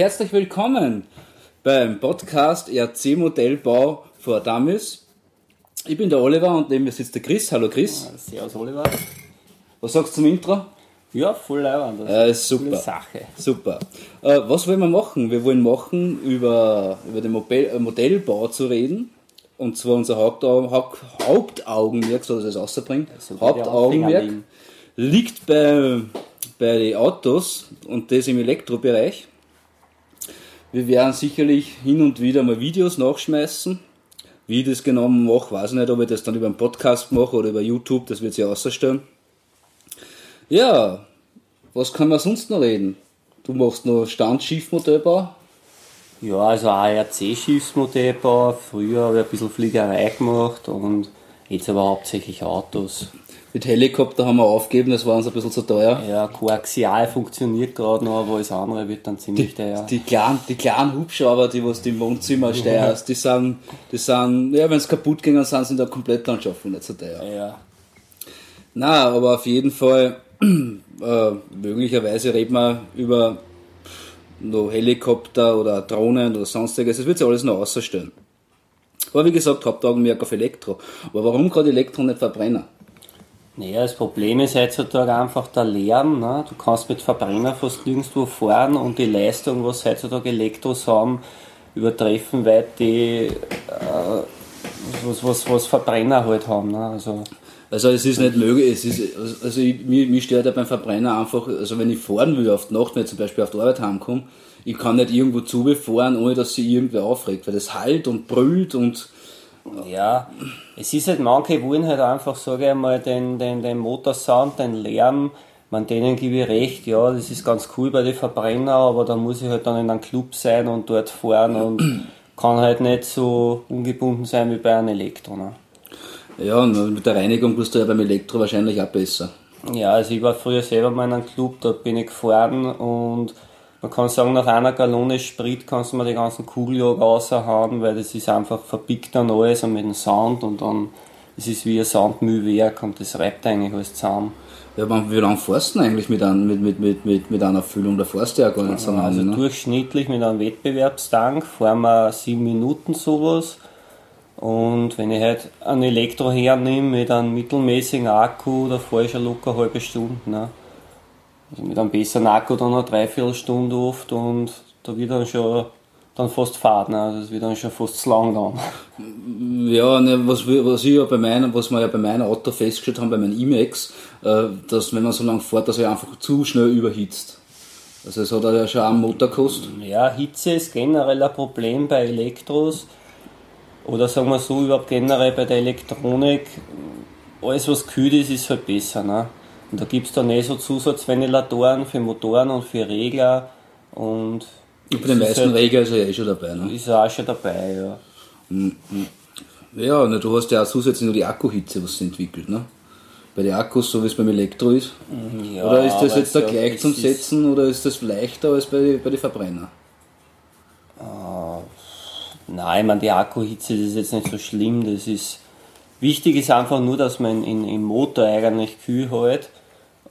herzlich willkommen beim Podcast ERC Modellbau vor Dummies. Ich bin der Oliver und neben mir sitzt der Chris. Hallo Chris. Servus Oliver. Was sagst du zum Intro? Ja, voll leibend. Äh, super. Sache. Super. Äh, was wollen wir machen? Wir wollen machen, über, über den Modell, äh, Modellbau zu reden. Und zwar unser Hauptau Haupt, Hauptaugenmerk, so dass es rausbringen. So Hauptaugenmerk liegt bei, bei den Autos und das im Elektrobereich. Wir werden sicherlich hin und wieder mal Videos nachschmeißen. Wie ich das genau mache, weiß ich nicht, ob ich das dann über einen Podcast mache oder über YouTube, das wird sich ausstellen. Ja, was kann man sonst noch reden? Du machst noch Standschiffmodellbau? Ja, also ARC-Schiffsmodellbau. Früher habe ich ein bisschen Fliegerei gemacht und jetzt aber hauptsächlich Autos. Mit Helikopter haben wir aufgegeben, das war uns ein bisschen zu teuer. Ja, Koaxial funktioniert gerade noch, aber alles andere wird dann ziemlich teuer. Die kleinen, die kleinen Hubschrauber, die was du im Wohnzimmer steuerst, die sind, die sind, ja, wenn es kaputt ging, dann sind sie in der Komplettanschaffung nicht so teuer. Ja. Na, aber auf jeden Fall, äh, möglicherweise reden wir über noch Helikopter oder Drohnen oder sonstiges, das wird sich alles noch außerstellen. Aber wie gesagt, Hauptaugenmerk auf Elektro. Aber warum gerade Elektro nicht Verbrenner? Naja, das Problem ist heutzutage einfach der Lärm. Ne? Du kannst mit Verbrenner fast nirgendwo fahren und die Leistung, was heutzutage Elektros haben, übertreffen weit die, äh, was, was, was Verbrenner halt haben. Ne? Also, Also es ist nicht möglich, es ist, also ich, mir, mir stört ja beim Verbrenner einfach, also wenn ich fahren will auf die Nacht, wenn ich zum Beispiel auf die Arbeit heimkomme, ich kann nicht irgendwo zubefahren, ohne dass sich irgendwer aufregt, weil das halt und brüllt und ja, es ist halt, manche wollen halt einfach, sage ich einmal, den, den, den Motorsound, den Lärm, man denen gebe ich recht, ja, das ist ganz cool bei den Verbrenner, aber da muss ich halt dann in einem Club sein und dort fahren und kann halt nicht so ungebunden sein wie bei einem Elektro. Ne? ja, und mit der Reinigung bist du ja beim Elektro wahrscheinlich auch besser. Ja, also ich war früher selber mal in einem Club, dort bin ich gefahren und man kann sagen, nach einer Gallone Sprit kannst du mal die ganzen Kugeljäger raushauen, weil das ist einfach verpickt dann alles und mit dem Sound und dann es ist wie ein Soundmühlwerk und das reibt eigentlich alles zusammen. Ja, aber wie lange fährst du eigentlich mit, ein, mit, mit, mit, mit, mit einer Füllung? Da fährst du ja gar nicht so lange. Also ne? durchschnittlich mit einem Wettbewerbstank fahren wir sieben Minuten sowas. Und wenn ich halt einen Elektro hernehme mit einem mittelmäßigen Akku, da fahre ich schon locker eine halbe Stunde. Ne? Also mit einem besseren Akku dann eine Dreiviertelstunde oft und da wird dann schon dann fast Fahrt, ne? Also das wird dann schon fast zu lang dann. Ja, ne, was, wir- was ich ja bei meinem, was wir ja bei meinem Auto festgestellt haben, bei meinem Imex, äh, dass wenn man so lange fährt, dass er einfach zu schnell überhitzt. Also es hat ja schon einen Motor gekostet. Ja, Hitze ist generell ein Problem bei Elektros. Oder sagen wir so, überhaupt generell bei der Elektronik. Alles was kühl ist, ist halt besser. Ne? Und da gibt's dann eh so Zusatzventilatoren für Motoren und für Regler. Und Bei den es ist meisten halt- Regler ist er ja eh schon dabei. Ne? ist auch schon dabei, ja. Ja, ne, du hast ja auch zusätzlich noch die Akkuhitze, was sie entwickelt. Ne? Bei den Akkus, so wie es beim Elektro ist. ja oder ist das jetzt da ja, gleich es zum Setzen oder ist das leichter als bei, bei den Verbrenner? Nein, ich meine, die Akkuhitze ist jetzt nicht so schlimm. Das ist wichtig ist einfach nur, dass man in, im Motor eigentlich kühl hält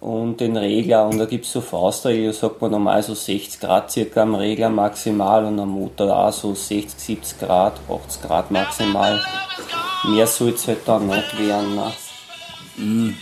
und den Regler. Und da gibt's so Faustregel, sagt man normal so 60 Grad circa am Regler maximal und am Motor auch so 60, 70 Grad, 80 Grad maximal. Mehr soll's halt dann nicht werden. Ne?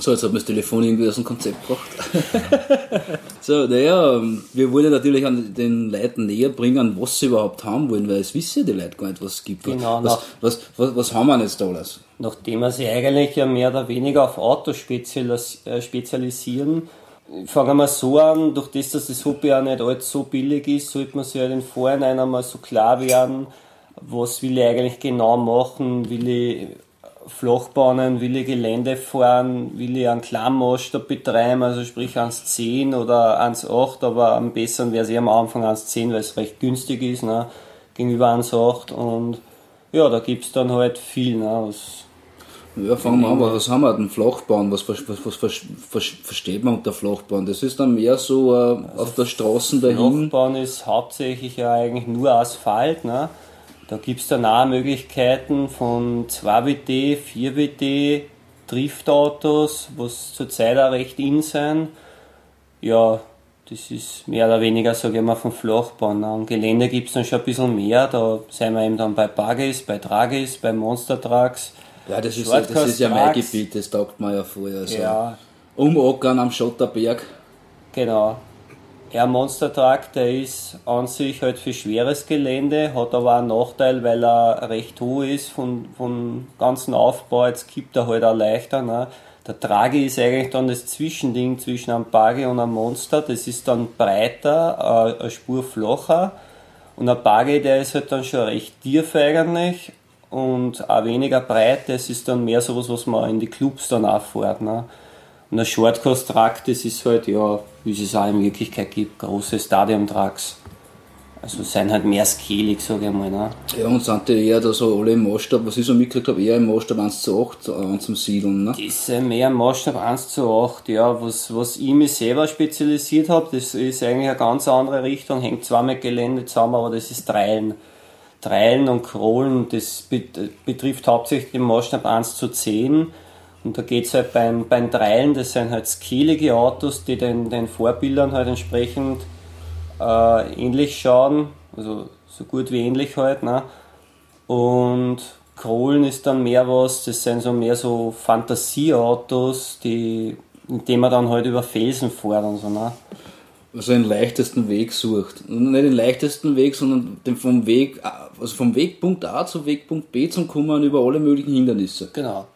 So, jetzt hat mir das Telefon irgendwie aus dem Konzept gebracht. so, naja, wir wollen ja natürlich an den Leuten näher bringen, was sie überhaupt haben wollen, weil es wissen ja die Leute gar nicht, was es gibt. Genau, was, was, was, was haben wir jetzt da alles? Nachdem wir sich eigentlich ja mehr oder weniger auf Autos spezialis äh, spezialisieren, fangen wir so an, durch das, dass das Hobby auch nicht allzu so billig ist, sollte man sich ja den Vorhinein einmal so klar werden, was will ich eigentlich genau machen, will ich Flachbahnen, will ich Gelände fahren, will ich einen Klammmaßstab betreiben, also sprich 1,10 oder 1,8, aber am besten wäre es eh am Anfang 1,10, weil es recht günstig ist, ne, gegenüber 1,8 und ja, da gibt es dann halt viel, ne, was ja, fangen wir an, was haben wir denn? Flachbahn, was, was, was, was, versteht man unter Flachbahn? Das ist dann mehr so äh, also auf der Straße dahin. Flachbahn ist hauptsächlich ja eigentlich nur Asphalt, ne? Da gibt es dann auch Möglichkeiten von 2WD, 4WD, Driftautos, was zurzeit auch recht in sind. Ja, das ist mehr oder weniger, sage ich mal, von Flachbahn. Am Gelände gibt es dann schon ein bisschen mehr. Da sind wir eben dann bei Buggies, bei Tragis, bei Monster Trucks. Ja, das ist, das ist ja mein Gebiet, das taugt man ja vorher. Also ja. Umackern am Schotterberg. Genau. Ja, Monster Truck, der ist an sich halt für schweres Gelände, hat aber einen Nachteil, weil er recht hoch ist von, vom ganzen Aufbau. Jetzt kippt er halt auch leichter. Ne? Der Trage ist eigentlich dann das Zwischending zwischen einem Buggy und einem Monster. Das ist dann breiter, äh, eine Spur flacher. Und ein Buggy, der ist halt dann schon recht tief eigentlich und auch weniger breit. Das ist dann mehr sowas, was man in die Clubs dann auch fährt. Ne? Und der Shortcourse-Truck, das ist halt, ja, wie es es auch in Wirklichkeit gibt, große Stadium-Trucks. Also sind halt mehr skelig, sage ich mal. Ne? Ja, und sind die eher da so alle im Maßstab, was ich so mitgekriegt habe, eher im Maßstab 1 zu 8 äh, zum Siedeln. Ne? Die sind mehr im Maßstab 1 zu 8, ja. Was, was ich mich selber spezialisiert habe, das ist eigentlich eine ganz andere Richtung, hängt zwar mit Gelände zusammen, aber das ist Treilen. Treilen und Krollen, das betrifft hauptsächlich den Maßstab 1 zu 10 und da geht es halt beim, beim Treilen, das sind halt skelige Autos, die den, den Vorbildern halt entsprechend äh, ähnlich schauen, also so gut wie ähnlich halt. Ne? Und Krollen ist dann mehr was, das sind so mehr so Fantasieautos, die, in denen man dann halt über Felsen fährt und so. Ne? Also den leichtesten Weg sucht. Nicht den leichtesten Weg, sondern den vom Weg, also vom Wegpunkt A zum Wegpunkt B zum Kommen über alle möglichen Hindernisse. Genau.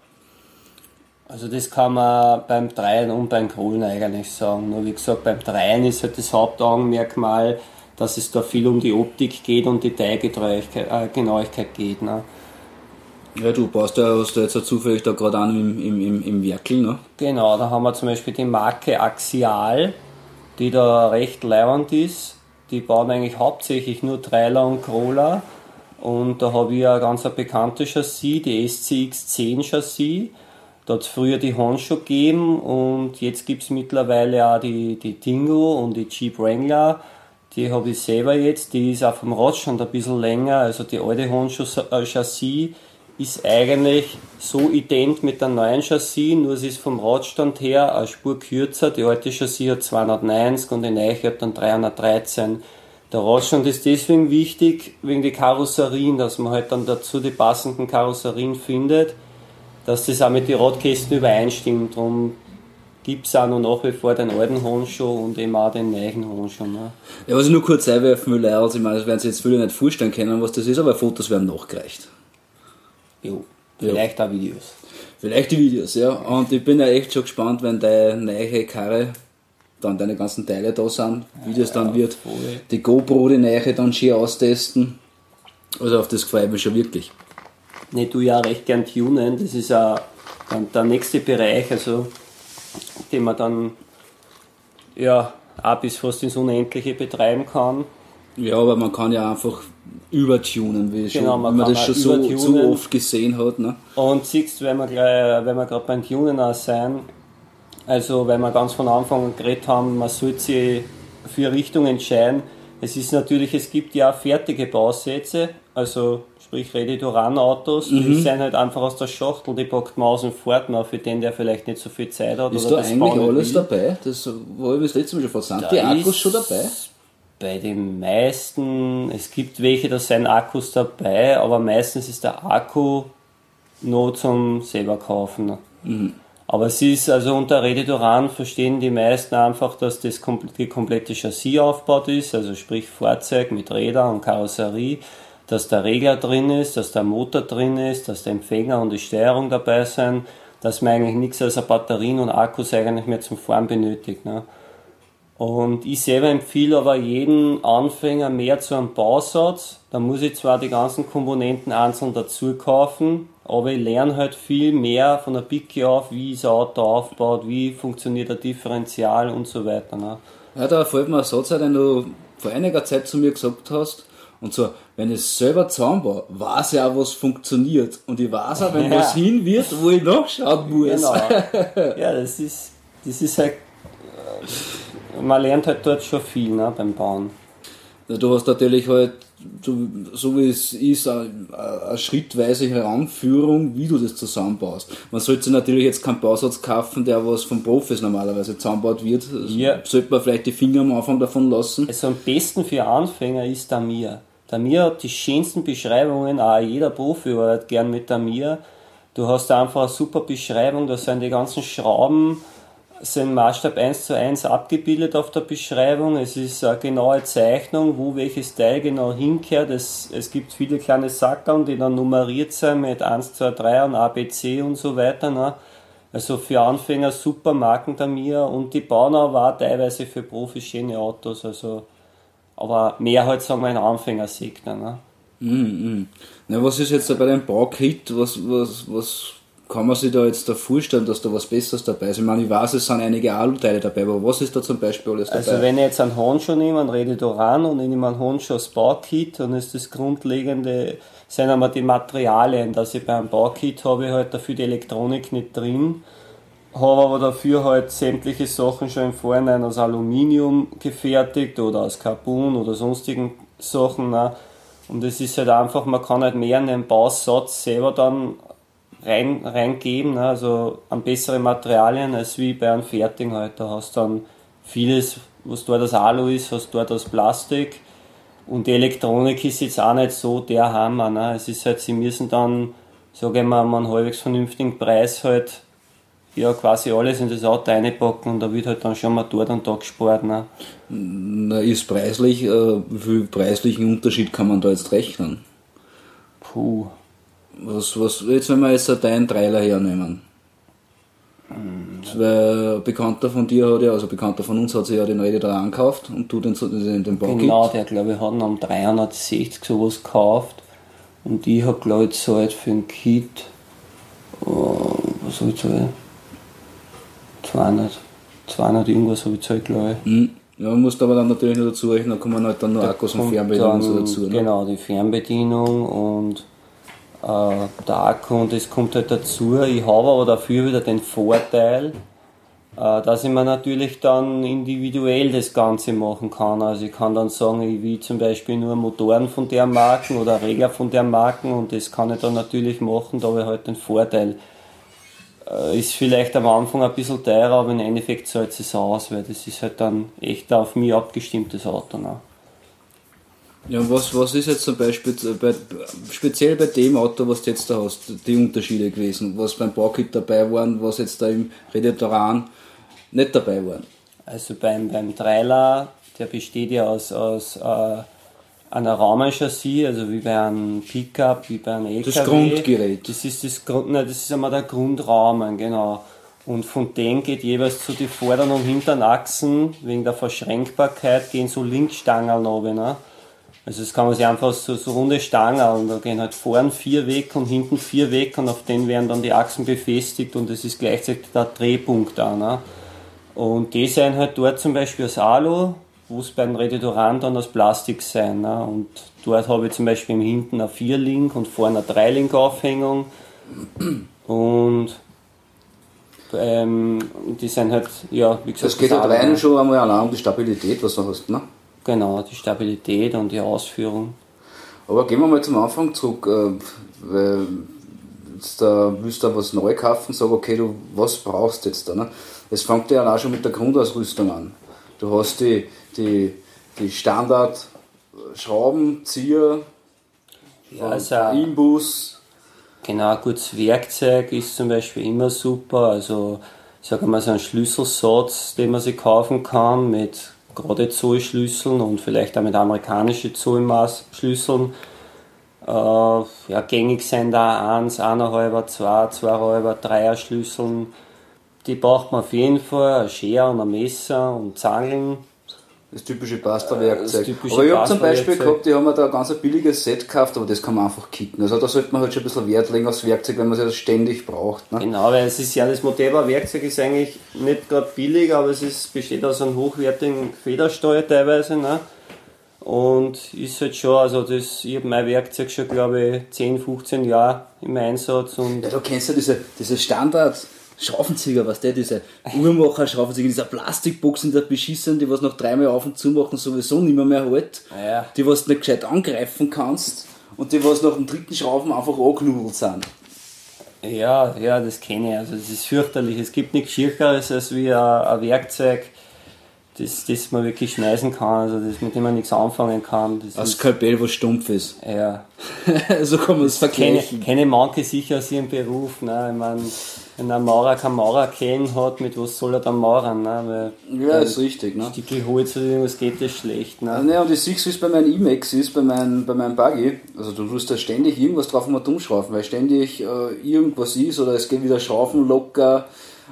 Also das kann man beim Dreien und beim Kohlen eigentlich sagen. Nur wie gesagt, beim Dreien ist halt das Hauptaugenmerkmal, dass es da viel um die Optik geht und Detailgenauigkeit äh, geht. Ne? Ja, du baust ja, hast du jetzt ja zufällig da gerade an im, im, im, im Werkel, ne? Genau, da haben wir zum Beispiel die Marke Axial, die da recht leibend ist. Die bauen eigentlich hauptsächlich nur Trailer und Crawler. Und da habe ich ein ganz bekanntes Chassis, die SCX10 Chassis da hat es früher die Honcho gegeben und jetzt gibt es mittlerweile auch die, die Dingo und die Jeep Wrangler. Die habe ich selber jetzt, die ist auf dem Radstand ein bisschen länger, also die alte Honcho äh, Chassis ist eigentlich so ident mit der neuen Chassis, nur es ist vom Radstand her eine Spur kürzer. Die alte Chassis hat 290 und die neue hat dann 313. Der Radstand ist deswegen wichtig, wegen der Karosserien, dass man halt dann dazu die passenden Karosserien findet dass das auch mit den Radkästen übereinstimmt. Darum gibt es auch noch nach wie vor den alten Honcho und eben auch den neuen Honcho. Ne? Ja, was ich nur kurz einwerfen will, also ich meine, das werden sich jetzt viele nicht vorstellen können, was das ist, aber Fotos werden nachgereicht. Jo, vielleicht ja. auch Videos. Vielleicht die Videos, ja. Und ich bin ja echt schon gespannt, wenn deine neue Karre dann deine ganzen Teile da sind, wie das dann wird. Voll. Die GoPro, die neue dann schön austesten. Also auf das freue ich mich schon wirklich ne, du ja recht gern tunen. Das ist auch dann der nächste Bereich, also den man dann ja auch bis fast ins Unendliche betreiben kann. Ja, aber man kann ja einfach übertunen, wie genau, man, man das schon so, so, oft gesehen hat. Ne? Und siehst, wenn wir, wenn wir gerade beim Tunen auch sein, also wenn wir ganz von Anfang an geredet haben, man sollte sich für Richtung entscheiden. Es ist natürlich, es gibt ja fertige Bausätze, also sprich Ready-to-Run-Autos, mhm. die sind halt einfach aus der Schachtel, die packt man aus und fort noch für den, der vielleicht nicht so viel Zeit hat. Ist da eigentlich alles will. dabei? Das war ich das letzte Mal schon vor. Sind die Akkus schon dabei? Bei den meisten, es gibt welche, da sind Akkus dabei, aber meistens ist der Akku nur zum selber kaufen. Mhm. Aber es ist also unter Run verstehen die meisten einfach, dass das die komplette Chassis aufgebaut ist, also sprich Fahrzeug mit Rädern und Karosserie dass der Regler drin ist, dass der Motor drin ist, dass der Empfänger und die Steuerung dabei sind, dass man eigentlich nichts als Batterien und Akkus eigentlich mehr zum Fahren benötigt. Ne? Und ich selber empfehle aber jeden Anfänger mehr zu einem Bausatz. Da muss ich zwar die ganzen Komponenten einzeln dazu kaufen, Aber ich lerne halt viel mehr von der Picke auf, wie ist ein Auto aufgebaut, wie funktioniert der Differential und so weiter. Ne? Ja, da fällt mir ein Satz den du vor einiger Zeit zu mir gesagt hast. Und so, wenn ich es selber zusammenbaue, weiß ich auch, was funktioniert. Und ich weiß auch, wenn Ja. was hin wird, wo ich nachschauen muss. Genau. ja, das ist, das ist halt, man lernt halt dort schon viel ne, beim Bauen. Du hast natürlich halt, du, so wie es ist, eine, schrittweise Heranführung, wie du das zusammenbaust. Man sollte sich natürlich jetzt keinen Bausatz kaufen, der was von Profis normalerweise zusammengebaut wird. Ja. Sollte man vielleicht die Finger am Anfang davon lassen. Also am besten für Anfänger ist der Mir. Der Mir hat die schönsten Beschreibungen, auch jeder Profi arbeitet gern mit der Mir. Du hast einfach eine super Beschreibung, da sind die ganzen Schrauben sind Maßstab 1 zu 1 abgebildet auf der Beschreibung. Es ist eine genaue Zeichnung, wo welches Teil genau hinkehrt. Es, es gibt viele kleine Sackeln, die dann nummeriert sind mit 1, 2, 3 und ABC und so weiter. Ne? Also für Anfänger super Marken der Mir und die bauen auch teilweise für Profis schöne Autos. Also, aber mehr halt sagen wir ein Anfängersegner. Ne? Mhm. Na, was ist jetzt da bei dem Baukit? Was, was, was kann man sich da jetzt da vorstellen, dass da was Besseres dabei ist? Ich meine, ich weiß, es sind einige Aluteile dabei, aber was ist da zum Beispiel alles dabei? Also wenn ich jetzt einen Honshu nehme, einen Rededoran und ich nehme einen Honshu als Baukit, dann ist das Grundlegende, sind einmal die Materialien, dass ich beim Baukit habe ich halt dafür die Elektronik nicht drin, habe aber dafür halt sämtliche Sachen schon im Vorhinein aus Aluminium gefertigt oder aus Carbon oder sonstigen Sachen. Ne? Und es ist halt einfach, man kann halt mehr in den Bausatz selber dann rein, reingeben, ne? also an bessere Materialien als wie bei einem Fertigen halt. Da hast dann vieles, was dort aus Alu ist, hast dort aus Plastik. Und die Elektronik ist jetzt auch nicht so der Hammer. Ne? Es ist halt, sie müssen dann, sage ich mal, einen halbwegs vernünftigen Preis halt ja quasi alles in das Auto reinpacken und da wird halt dann schon mal dort und da gespart. Ne? Na, ist preislich, äh, wie viel preislichen Unterschied kann man da jetzt rechnen? Puh. Was, was, jetzt wenn wir jetzt deinen Trailer hernehmen. Weil ein Bekannter von dir hat ja, also ein Bekannter von uns hat sich ja den Rede da angekauft und du den, den, den Baukit. Genau, der glaube ich hat ihn um 360 sowas gekauft. Und ich habe glaube ich gezahlt für ein Kit, oh, was habe ich gezahlt? 200, 200 irgendwas habe ich gezahlt glaube ich. Hm. Ja, man muss aber dann natürlich noch dazu rechnen, da kommen halt dann noch Akkus und Fernbedienung so dann, dazu. Ne? Genau, die Fernbedienung und äh, der Akku und das kommt halt dazu. Ich habe aber dafür wieder den Vorteil, äh, dass ich mir natürlich dann individuell das Ganze machen kann. Also ich kann dann sagen, ich will zum Beispiel nur Motoren von der Marken oder Regler von der Marken und das kann ich dann natürlich machen, da habe ich halt den Vorteil. Äh, Ist vielleicht am Anfang ein bisschen teurer, aber im Endeffekt zahlt es aus, weil das ist halt dann echt auf mich abgestimmtes Auto. Ne? Ja, und was, was ist jetzt zum Beispiel bei, speziell bei dem Auto, was du jetzt da hast, die Unterschiede gewesen, was beim Baukit dabei waren, was jetzt da im Redetoran nicht dabei waren? Also beim, beim Trailer, der besteht ja aus, aus äh, einer Rahmenchassis, also wie bei einem Pickup, wie bei einem LKW. Das Grundgerät. Das ist das Grund, nein, das ist einmal der Grundrahmen, genau. Und von dem geht jeweils zu die Vorderen und Hintern Achsen, wegen der Verschränkbarkeit, gehen so Linkstangeln runter, ne? Also das kann man sich einfach so, so runde Stangen, da gehen halt vorn vier weg und hinten vier weg und auf denen werden dann die Achsen befestigt und das ist gleichzeitig der Drehpunkt da. Ne? Und die sind halt dort zum Beispiel aus Alu, es beim Reditoran dann aus Plastik sein. Ne? Und dort habe ich zum Beispiel im hinten eine 4-Link und vorne eine 3-Link-Aufhängung. Und ähm, die sind halt, ja, wie gesagt, Das geht halt rein schon einmal allein um die Stabilität, was du hast, ne? Genau, die Stabilität und die Ausführung. Aber gehen wir mal zum Anfang zurück, äh, weil jetzt da willst du was neu kaufen, sag okay, du, was brauchst du jetzt da, ne? Es fängt ja auch schon mit der Grundausrüstung an. Du hast die, die, die Standard Schraubenzieher, Ja, also, Imbus, Genau, ein gutes Werkzeug ist zum Beispiel immer super. Also, ich sage mal, so ein Schlüsselsatz, den man sich kaufen kann mit gerade Zollschlüsseln und vielleicht auch mit amerikanischen Zollmaßschlüsseln. Äh, ja, gängig sind da 1, 1,5, 2, 2,5, 3er Schlüsseln. Die braucht man auf jeden Fall, ein Schere und ein Messer und Zangeln. Das typische Pasta-Werkzeug. Äh, aber ich habe zum Beispiel gehabt, die haben mir da ein ganz billiges Set gekauft, aber das kann man einfach kicken. Also da sollte man halt schon ein bisschen Wert legen aufs Werkzeug, wenn man es ja ständig braucht. Ne? Genau, weil es ist ja, das Modeba-Werkzeug ist eigentlich nicht gerade billig, aber es ist, besteht aus einem hochwertigen Federsteuer teilweise. Ne? Und ist halt schon, also das, ich habe mein Werkzeug schon, glaube ich, 10, 15 Jahre im Einsatz. Und ja, du kennst ja diese, diese Standard- Schraubenzieher, was der, diese Uhrmacher Schraubenzieher, dieser Plastikbox in der Beschissen, die was nach dreimal auf und zu machen sowieso nicht mehr, halt, ja. die was du nicht gescheit angreifen kannst und die was nach dem dritten Schrauben einfach angeknubbelt sind. Ja, ja, das kenne ich. Also das ist fürchterlich. Es gibt nichts Schircheres als wie ein, ein Werkzeug, das, das man wirklich schmeißen kann, also das, mit dem man nichts anfangen kann. Das ein Skalpell, was stumpf ist. Ja. so kann man es vergleichen. Keine, keine manche sicher aus ihrem Beruf. Ne? Ich meine, wenn ein Maurer kein Maurerkellen hat, mit was soll er dann mauern? Ne? Weil ja, ist richtig. Ne? Stückel Holz oder irgendwas geht das schlecht. Ne? Ja, und ich sehe es, wie es bei meinem E-Max ist, bei meinem, bei meinem Buggy. Also du tust da ständig irgendwas drauf mal dumm schrauben, weil ständig äh, irgendwas ist oder es geht wieder Schrauben locker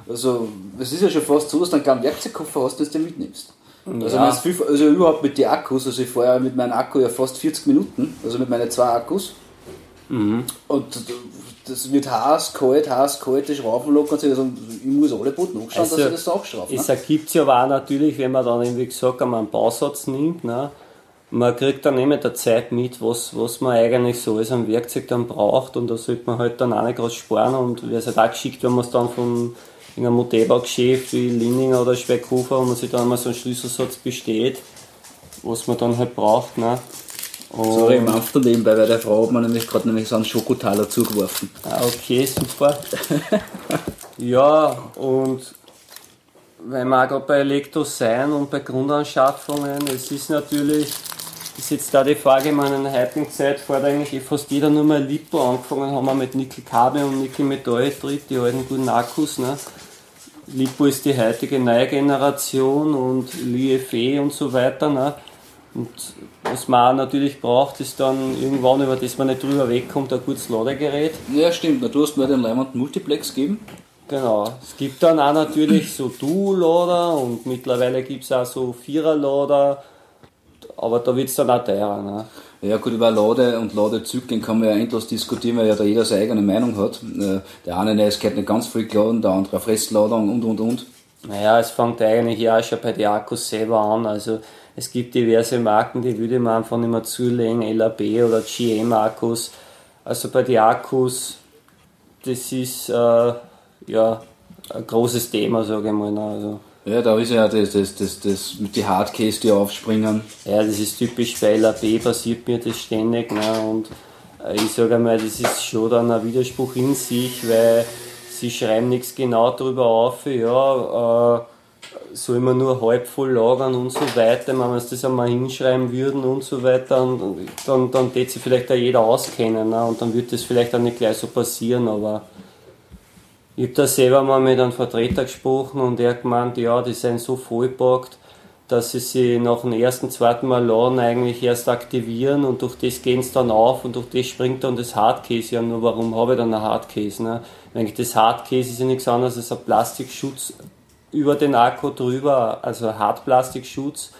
also, es ist ja schon fast so, dass du einen kleinen Werkzeugkoffer hast, den du mitnimmst. Also, ja. viel, also überhaupt mit den Akkus, also ich fahre ja mit meinem Akku ja fast 40 Minuten, also mit meinen zwei Akkus. Mhm. Und das wird heiß, kalt, heiß, kalt, das Schrauben lockern sich. Also ich muss alle Boden nachschauen, also, dass ich das auch schraube. Es ne? ergibt sich aber auch natürlich, wenn man dann, wie gesagt, einmal einen Bausatz nimmt, ne? man kriegt dann immer der Zeit mit, was, was man eigentlich so als ein Werkzeug dann braucht und da sollte man halt dann auch nicht gerade sparen und wäre es halt auch geschickt, wenn man es dann von in einem Modellbaugeschäft wie Linninger oder Speckhofer, wo man sich dann mal so einen Schlüsselsatz besteht, was man dann halt braucht. Ne? Und Sorry, ich mache nebenbei, weil der Frau hat mir nämlich gerade nämlich so einen Schokotaler zugeworfen. Ah, okay, super. ja, und weil wir auch gerade bei Elektro sein und bei Grundanschaffungen, es ist natürlich, ist jetzt da die Frage, in meiner heutigen Zeit fährt eigentlich fast jeder nur mal Lipo angefangen, haben wir mit Nickel-Kabel und Nickel-Metall-Tritt, die alten guten Akkus, ne? Lipo ist die heutige neue Generation und LiFe und so weiter. Ne? Und was man auch natürlich braucht, ist dann irgendwann, über das man nicht drüber wegkommt, ein gutes Ladegerät. Ja, stimmt. Du hast mir den Leimand Multiplex gegeben. Genau. Es gibt dann auch natürlich so Dual-Lader und mittlerweile gibt es auch so Vierer-Lader, aber da wird es dann auch teurer. Ne? Ja gut, über Lade und Ladezyklen kann man ja endlos diskutieren, weil ja da jeder seine eigene Meinung hat. Äh, der eine, es geht nicht ganz viel geladen, der andere Fressladung und und und. Naja, es fängt eigentlich ja auch schon bei den Akkus selber an. Also es gibt diverse Marken, die würde man einfach nicht mehr zulegen, LAB oder GM-Akkus. Also bei den Akkus, das ist äh, ja ein großes Thema, sage ich mal. Also, ja, da ist ja das, das, das, das mit den Hardcase, die aufspringen. Ja, das ist typisch bei LAB, passiert mir das ständig. Ne? Und äh, ich sage einmal, das ist schon dann ein Widerspruch in sich, weil sie schreiben nichts genau darüber auf, ja, äh, soll man nur halb voll lagern und so weiter, wenn wir das einmal hinschreiben würden und so weiter, und dann, dann wird sich vielleicht auch jeder auskennen ne? und dann wird das vielleicht auch nicht gleich so passieren, aber ich habe da selber mal mit einem Vertreter gesprochen und er hat gemeint, ja, die sind so vollpackt, dass sie sich nach dem ersten, zweiten Mal laden eigentlich erst aktivieren und durch das gehen sie dann auf und durch das springt dann das Hardcase. Ja, nur warum habe ich dann ein Hardcase? Ne? Eigentlich das Hardcase ist ja nichts anderes als ein Plastikschutz über den Akku drüber, also ein Hartplastikschutz.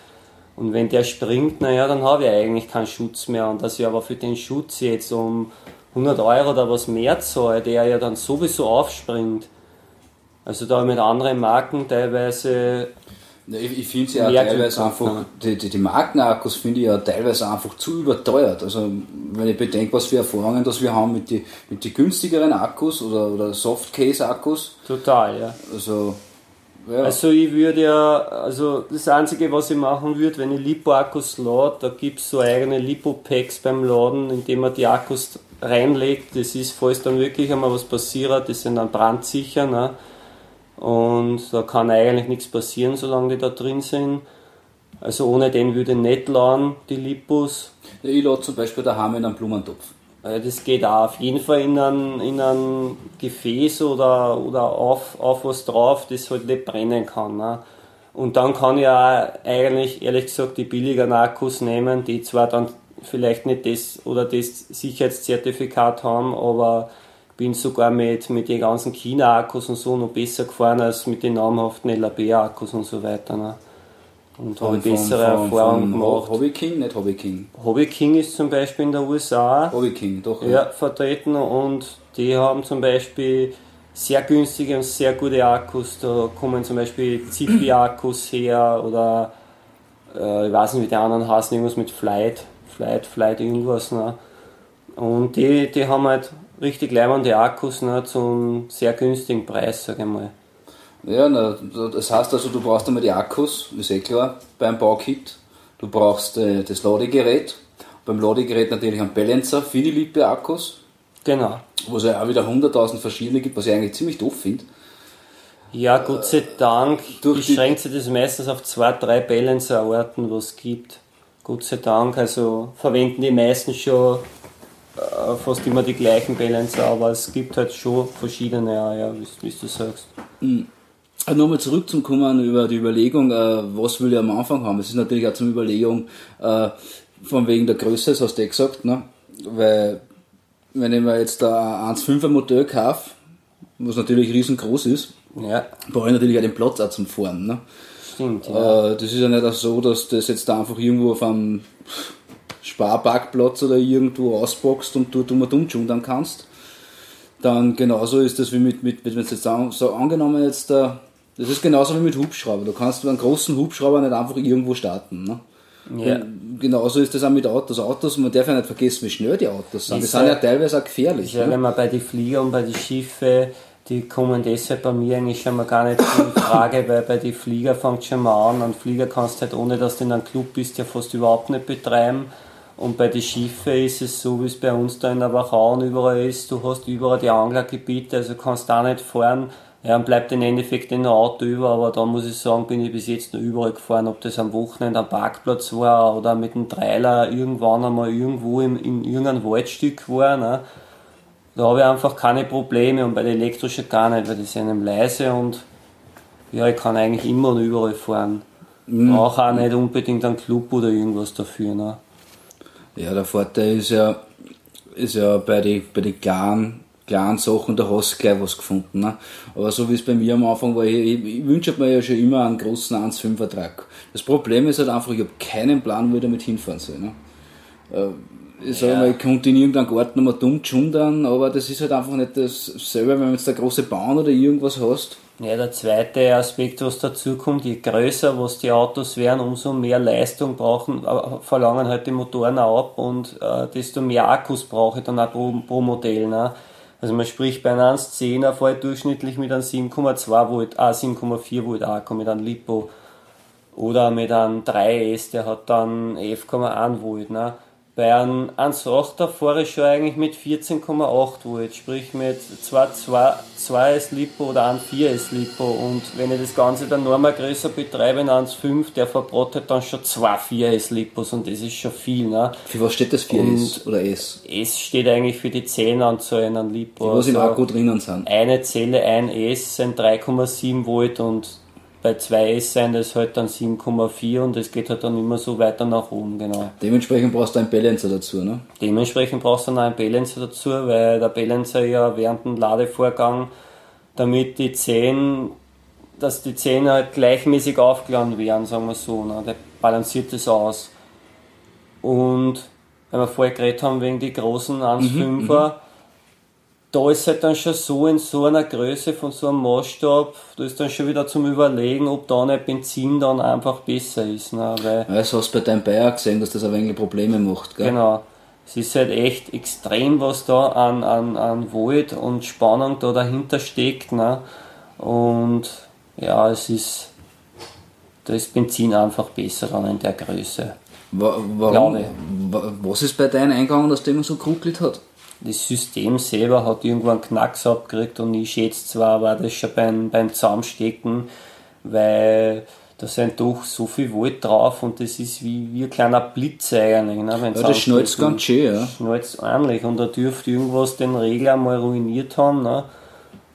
Und wenn der springt, naja, dann habe ich eigentlich keinen Schutz mehr. Und dass ich aber für den Schutz jetzt um 100 Euro oder was mehr zahle, der ja dann sowieso aufspringt. Also da mit anderen Marken teilweise. Ich, ich finde sie ja teilweise einfach, die, die, die Markenakkus finde ich ja teilweise einfach zu überteuert. Also wenn ich bedenke, was für Erfahrungen das wir haben mit den mit die günstigeren Akkus oder, oder Softcase-Akkus. Total, ja. Also ja. Also ich würde ja, also das Einzige, was ich machen würde, wenn ich Lipo-Akkus lade, da gibt es so eigene Lipo-Packs beim Laden, indem man die Akkus reinlegt. Das ist, falls dann wirklich einmal was passiert, die sind dann brandsicher. Ne? Und da kann eigentlich nichts passieren, solange die da drin sind. Also ohne den würde ich nicht laden, die Lipos. Ich lade zum Beispiel daheim in einen Blumentopf. Das geht auch auf jeden Fall in ein, in ein Gefäß oder, oder auf, auf was drauf, das halt nicht brennen kann. Ne? Und dann kann ich auch eigentlich, ehrlich gesagt, die billigeren Akkus nehmen, die zwar dann vielleicht nicht das oder das Sicherheitszertifikat haben, aber bin sogar mit, mit den ganzen China-Akkus und so noch besser gefahren als mit den namhaften LAB-Akkus und so weiter. Ne? und habe bessere Erfahrungen gemacht. Hobby King, nicht Hobby King. Hobby King ist zum Beispiel in der USA Hobby King, doch. ja, vertreten und die haben zum Beispiel sehr günstige und sehr gute Akkus. Da kommen zum Beispiel Zippy-Akkus her oder äh, ich weiß nicht, wie die anderen heißen, irgendwas mit Flight, Flight, Flight, irgendwas. Ne? Und die, die haben halt richtig leibende Akkus ne, zum sehr günstigen Preis, sage ich mal. Ja, na, das heißt also, du brauchst einmal die Akkus, ist eh klar, beim Baukit. Du brauchst äh, das Ladegerät. Beim Ladegerät natürlich einen Balancer für die Lippe-Akkus, Genau. wo es ja auch wieder 100.000 verschiedene gibt, was ich eigentlich ziemlich doof finde. Ja, Gott sei Dank die- beschränkt sich das meistens auf zwei, drei Balancer-Arten, was es gibt. Gott sei Dank, also verwenden die meisten schon äh, fast immer die gleichen Balancer, aber es gibt halt schon verschiedene, ja, ja wie, wie du sagst. Also Nochmal zurückzukommen über die Überlegung, äh, was will ich am Anfang haben. Es ist natürlich auch zum Überlegung, äh, von wegen der Größe, das hast du eh gesagt, ne? weil wenn ich mir jetzt ein 1,5er Modell kaufe, was natürlich riesengroß ist, Ja, brauche ich natürlich auch den Platz auch zum Fahren. Ne? Stimmt. Ja. Äh, das ist ja nicht auch so, dass du das jetzt da einfach irgendwo auf einem Sparparkplatz oder irgendwo ausboxt und dort um und schundern kannst. Dann genauso ist das wie mit, mit, wenn es jetzt an, so angenommen jetzt da, das ist genauso wie mit Hubschrauber. Du kannst einen großen Hubschrauber nicht einfach irgendwo starten. Ne? Ja. Genauso ist das auch mit Autos. Autos, man darf ja nicht vergessen, wie schnell die Autos sind. Die Ist sind ja ja- teilweise auch gefährlich. Ja, ne? wenn man bei den Flieger und bei den Schiffen, die kommen deshalb bei mir eigentlich schon mal gar nicht in Frage, weil bei den Flieger fängt schon mal an. Einen Flieger kannst du halt, ohne dass du in einem Club bist, ja fast überhaupt nicht betreiben. Und bei den Schiffen ist es so, wie es bei uns da in der Wachau und überall ist. Du hast überall die Anglergebiete, also kannst da nicht fahren. Ja, dann bleibt im Endeffekt ein Auto über, aber da muss ich sagen, bin ich bis jetzt noch überall gefahren, ob das am Wochenende am Parkplatz war oder mit dem Trailer irgendwann einmal irgendwo im, in irgendeinem Waldstück war. Ne? Da habe ich einfach keine Probleme und bei den elektrischen gar nicht, weil die sind eben leise und ja, ich kann eigentlich immer und überall fahren. Brauche auch nicht unbedingt einen Club oder irgendwas dafür. Ne? Ja, der Vorteil ist ja, ist ja bei den bei die kleinen, kleinen Sachen, da hast du gleich was gefunden. Ne? Aber so wie es bei mir am Anfang war, ich, ich, ich wünsche mir ja schon immer einen großen 1,5er Truck. Das Problem ist halt einfach, ich habe keinen Plan, wo ich damit hinfahren soll. Ne? Ich sage Ja. mal, ich konnte in irgendeinem Garten einmal dumm schundern, aber das ist halt einfach nicht dasselbe, wenn du jetzt eine große Bahn oder irgendwas hast. Ja, der zweite Aspekt, was dazu kommt, je größer was die Autos werden, umso mehr Leistung brauchen, äh, verlangen halt die Motoren auch ab und äh, desto mehr Akkus brauche ich dann auch pro, pro Modell. Ne? Also man spricht bei einem 1,10er fahre ich durchschnittlich mit einem 7,2 Volt, ah 7,4 Volt Akku mit einem Lipo oder mit einem 3S, der hat dann 11,1 Volt. Ne? 1,8er fahre ich schon eigentlich mit 14,8 Volt, sprich mit 2, 2, 2S Lipo oder einem 4S Lipo. Und wenn ich das Ganze dann nochmal größer betreibe, in 1,5, der verbrottet dann schon zwei 4S Lipos und das ist schon viel. Ne? Für was steht das? 4S oder S? S steht eigentlich für die Zellenanzahl in einem Lipo. Was im Also Akku drinnen sind. eine Zelle, ein S sind 3,7 Volt und bei 2S sind das halt dann 7,4 und es geht halt dann immer so weiter nach oben, genau. Dementsprechend brauchst du einen Balancer dazu. Ne? Dementsprechend brauchst du noch einen Balancer dazu, weil der Balancer ja während dem Ladevorgang, damit die Zehen, dass die Zehen halt gleichmäßig aufgeladen werden, sagen wir so, ne? der balanciert das aus. Und wenn wir vorher geredet haben wegen die großen 1,5er, da ist halt dann schon so in so einer Größe von so einem Maßstab, da ist dann schon wieder zum Überlegen, ob da nicht Benzin dann einfach besser ist. Ne? Weil das hast du bei deinem Bayer gesehen, dass das ein wenig Probleme macht. Gell? Genau. Es ist halt echt extrem, was da an, an, an Volt und Spannung da dahinter steckt. Ne? Und ja, es ist, da ist Benzin einfach besser dann in der Größe. Wa warum? Was ist bei deinem eingegangen, dass der immer so geruckelt hat? Das System selber hat irgendwo einen Knacks abgekriegt und ich schätze zwar, war das schon beim, beim Zusammenstecken, weil da sind doch so viel Volt drauf und das ist wie, wie ein kleiner Blitz eigentlich. Ne, Ja, das schnalzt ganz schön, ja. schnalzt ordentlich und da dürfte irgendwas den Regler mal ruiniert haben. Ne?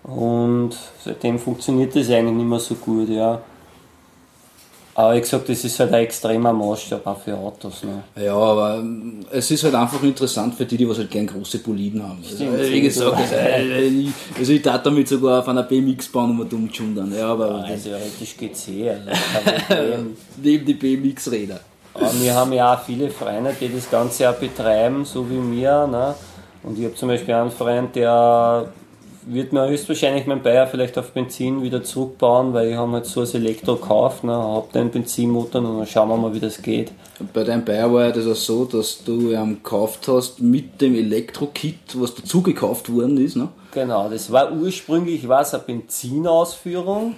Und seitdem funktioniert das eigentlich nicht mehr so gut, ja. Aber ich gesagt, das ist halt ein extremer Maßstab auch für Autos. Ne? Ja, aber ähm, es ist halt einfach interessant für die, die was halt gern große Boliden haben. Also, wie gesagt, also, äh, also ich darf damit sogar auf einer BMX bauen und mal dumm dann. Ja, aber ja, theoretisch geht's eh. Also Neben die BMX-Räder. Aber wir haben ja auch viele Freunde, die das Ganze auch betreiben, so wie mir. Ne? Und ich habe zum Beispiel einen Freund, der wird mir höchstwahrscheinlich mein Bayer vielleicht auf Benzin wieder zurückbauen, weil ich habe halt so ein Elektro gekauft, ne, habe den Benzinmotor und dann schauen wir mal, wie das geht. Bei deinem Bayer war ja das auch so, dass du ihn gekauft hast mit dem Elektro-Kit, was dazu gekauft worden ist, ne? Genau, das war ursprünglich was eine Benzinausführung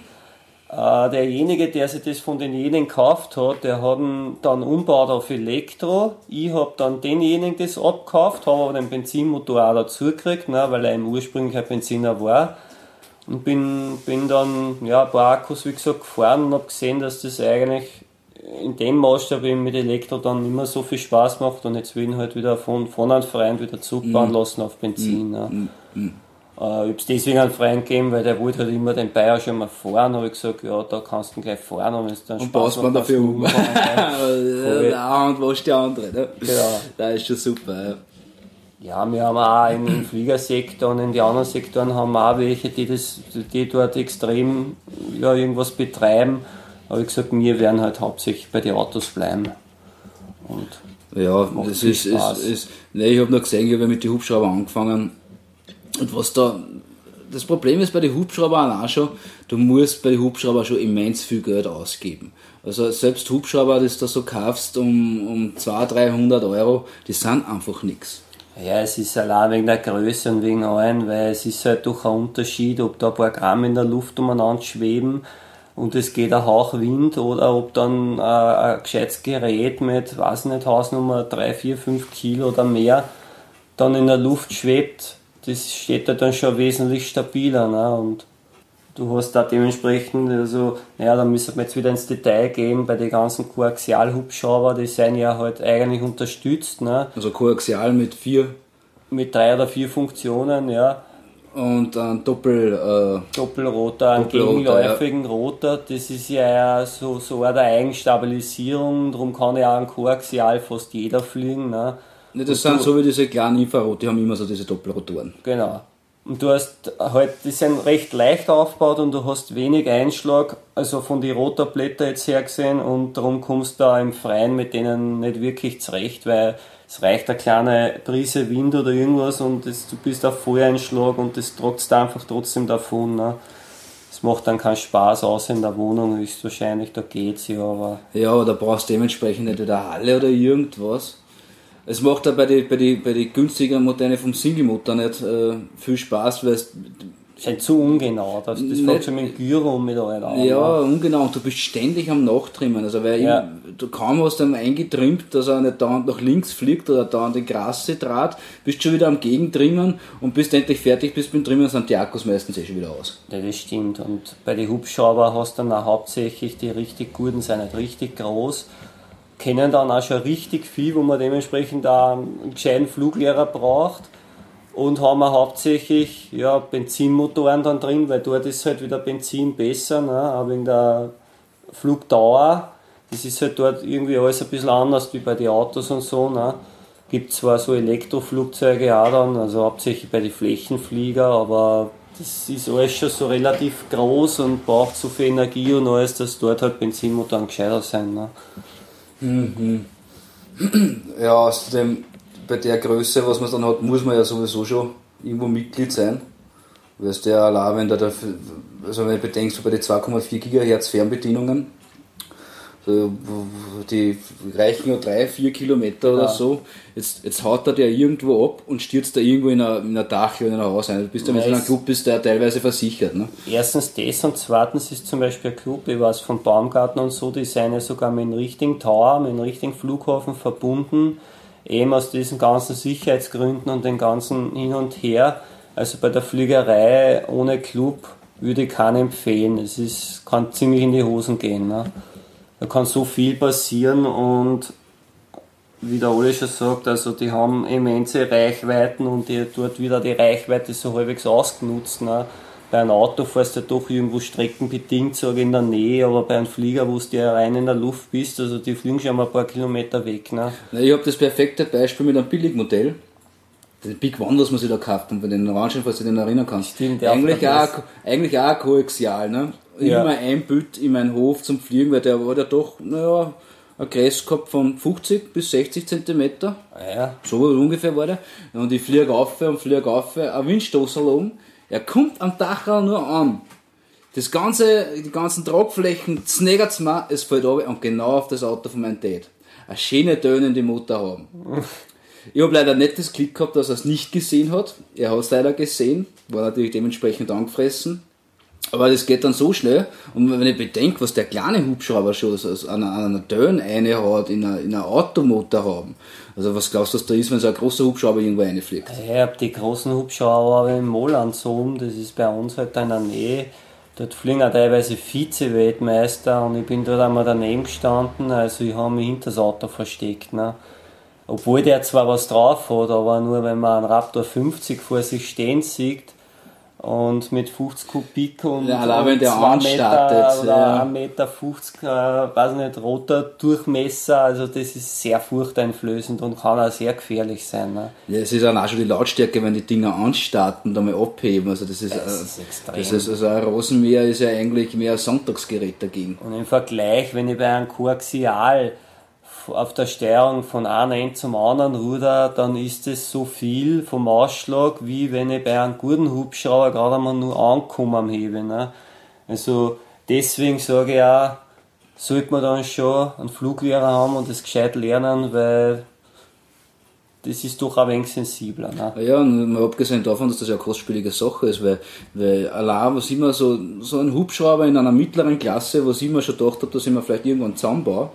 äh, derjenige, der sich das von denjenigen gekauft hat, der hat ihn dann umgebaut auf Elektro. Ich habe dann denjenigen das abgekauft, habe aber den Benzinmotor auch dazu gekriegt, ne, weil er im ursprünglich ein Benziner war. Und bin, bin dann ja, ein paar Akkus, wie gesagt, gefahren und habe gesehen, dass das eigentlich in dem Maßstab eben mit Elektro dann immer so viel Spaß macht und jetzt will ich ihn halt wieder von, von einem Freund wieder zurückbauen mm. lassen auf Benzin. Mm. Ne. Mm. Äh, ich habe es deswegen einen Freund gegeben, weil der wollte halt immer den Bayer schon mal fahren. habe ich gesagt, ja, da kannst du gleich fahren. Und, dann und baust man dafür um. ja, und was die andere. Ne? Genau. Das ist schon super. Ja. Ja, wir haben auch im, im Fliegersektor und in den anderen Sektoren haben wir auch welche, die, das, die dort extrem ja, irgendwas betreiben. Aber ich gesagt, wir werden halt hauptsächlich bei den Autos bleiben. Und ja, das ist, ist, ist, nee, ich habe noch gesehen, ich habe mit den Hubschrauber angefangen und was da, das Problem ist bei den Hubschraubern auch schon, du musst bei den Hubschraubern schon immens viel Geld ausgeben. Also selbst Hubschrauber, das du so kaufst um, um 200, 300 Euro, die sind einfach nichts. Ja, es ist allein wegen der Größe und wegen allem, weil es ist halt doch ein Unterschied, ob da ein paar Gramm in der Luft umeinander schweben und es geht ein Hauch Wind oder ob dann äh, ein gescheites Gerät mit, weiß nicht, Hausnummer 3, 4, 5 Kilo oder mehr dann in der Luft schwebt das steht da dann schon wesentlich stabiler. Ne? Und du hast da dementsprechend, also, naja, da müssen wir jetzt wieder ins Detail gehen, bei den ganzen Koaxialhubschrauber, die sind ja halt eigentlich unterstützt. Ne? Also Koaxial mit vier? Mit drei oder vier Funktionen, ja. Und ein Doppel, äh, Doppelrotor, einen gegenläufigen ja. Rotor, das ist ja so, so eine Eigenstabilisierung, darum kann ja auch ein Koaxial fast jeder fliegen. Ne? Ne, das sind so wie diese kleinen Infrarot, die haben immer so diese Doppelrotoren. Genau. Und du hast halt, die sind recht leicht aufgebaut und du hast wenig Einschlag, also von den Rotorblätter jetzt her gesehen und darum kommst du da im Freien mit denen nicht wirklich zurecht, weil es reicht eine kleine Prise Wind oder irgendwas und das, du bist auf Volleinschlag und das trotzt einfach trotzdem davon. Ne? Das macht dann keinen Spaß, außer in der Wohnung ist wahrscheinlich, da geht's ja, aber. Ja, da brauchst du dementsprechend nicht wieder Halle oder irgendwas. Es macht auch bei den bei die, bei die günstigen Modelle vom Single-Motor nicht äh, viel Spaß, weil es ist halt zu ungenau. Das, das fängt schon mit dem Gyro mit allen an. Ja, ungenau. Und du bist ständig am Nachtrimmen. Also, weil ja. du kaum hast dann eingetrimmt, dass er nicht dauernd nach links fliegt oder dauernd in Grasse draht, bist schon wieder am Gegentrimmen und bist endlich fertig bist mit dem Trimmen, sind die Akkus meistens eh schon wieder aus. Ja, das stimmt. Und bei den Hubschrauber hast du dann auch hauptsächlich die richtig guten, sind nicht richtig groß kennen dann auch schon richtig viel, wo man dementsprechend auch einen gescheiten Fluglehrer braucht und haben auch hauptsächlich ja, Benzinmotoren dann drin, weil dort ist halt wieder Benzin besser, ne? auch wegen der Flugdauer. Das ist halt dort irgendwie alles ein bisschen anders wie bei den Autos und so. Ne? Gibt zwar so Elektroflugzeuge auch dann, also hauptsächlich bei den Flächenflieger, aber das ist alles schon so relativ groß und braucht so viel Energie und alles, dass dort halt Benzinmotoren gescheiter sein. Ne? Mhm. Ja, außerdem bei der Größe, was man dann hat, muss man ja sowieso schon irgendwo Mitglied sein. Weil es der allein, wenn da, also wenn du bedenkst, so bei den 2,4 GHz Fernbedienungen, die reichen ja drei, vier Kilometer oder ja. so. Jetzt, jetzt haut er der irgendwo ab und stürzt da irgendwo in einer, Dach oder in ein Haus ein. Du bist ja mit so einem Club bist der teilweise versichert. Ne? Erstens das und zweitens ist zum Beispiel ein Club, ich weiß von Baumgarten und so, die sind ja sogar mit einem richtigen Tower, mit einem richtigen Flughafen verbunden, eben aus diesen ganzen Sicherheitsgründen und den ganzen Hin und Her. Also bei der Fliegerei ohne Club würde ich keinen empfehlen. Es ist, kann ziemlich in die Hosen gehen. Ne? Da kann so viel passieren und wie der Ole schon sagt, also die haben immense Reichweiten und die dort wieder die Reichweite so halbwegs ausgenutzt. Ne? bei einem Auto fährst du doch irgendwo streckenbedingt, sage in der Nähe, aber bei einem Flieger, wo du ja rein in der Luft bist, also die fliegen schon mal ein paar Kilometer weg. Ne? Ich habe das perfekte Beispiel mit einem Billigmodell. Den Big One, was man sich da gekauft hat, von den Orangen, falls du dich erinnern kannst. Stimmt, eigentlich, auch, eigentlich auch Koaxial, ne? Ja. Immer ein Bild in meinen Hof zum Fliegen, weil der war ja doch, naja, ein Kreis gehabt von 50 bis 60 Zentimeter. Ja, So ungefähr war der. Und ich fliege auf und fliege auf, ein Windstoßer oben. Er kommt am Dachau nur an. Das ganze, die ganzen Tragflächen, znägert's mir, es fällt runter und genau auf das Auto von meinem Dad. Eine schöne tönende Motor haben. Ich habe leider nicht das Glück gehabt, dass er es nicht gesehen hat. Er hat es leider gesehen, war natürlich dementsprechend angefressen. Aber das geht dann so schnell. Und wenn ich bedenke, was der kleine Hubschrauber schon so an einer, an einer Tön eine hat, in einer, in einer Automotor haben. Also was glaubst du, was da ist, wenn so ein großer Hubschrauber irgendwo reinfliegt? ich habe die großen Hubschrauber im Molandsum, das ist bei uns halt in der Nähe. Dort fliegen auch teilweise Vize-Weltmeister und ich bin dort einmal daneben gestanden, also ich habe mich hinter das Auto versteckt. Ne? Obwohl der zwar was drauf hat, aber nur wenn man einen Raptor 50 vor sich stehen sieht und mit 50 Kubik und, Ja, und wenn der zwei Meter oder ja. 1,50 Meter, 50, äh, weiß nicht, roter Durchmesser, also das ist sehr furchteinflößend und kann auch sehr gefährlich sein. Ne? Ja, es ist auch schon die Lautstärke, wenn die Dinger anstarten, da mal abheben. Also das ist, Das äh, ist extrem. Das ist, also ein Rosenmäher ist ja eigentlich mehr ein Sonntagsgerät dagegen. Und im Vergleich, wenn ich bei einem Koaxial auf der Steuerung von einem zum anderen ruder, dann ist es so viel vom Ausschlag, wie wenn ich bei einem guten Hubschrauber gerade einmal nur ankomme am Hebel. Ne? Also deswegen sage ich auch, sollte man dann schon einen Fluglehrer haben und das gescheit lernen, weil das ist doch ein wenig sensibler. Ne? Ja, und mal abgesehen davon, dass das ja eine kostspielige Sache ist, weil, weil allein, was immer so, so ein Hubschrauber in einer mittleren Klasse, was ich mir schon gedacht habe, dass ich mir vielleicht irgendwann zusammenbaue,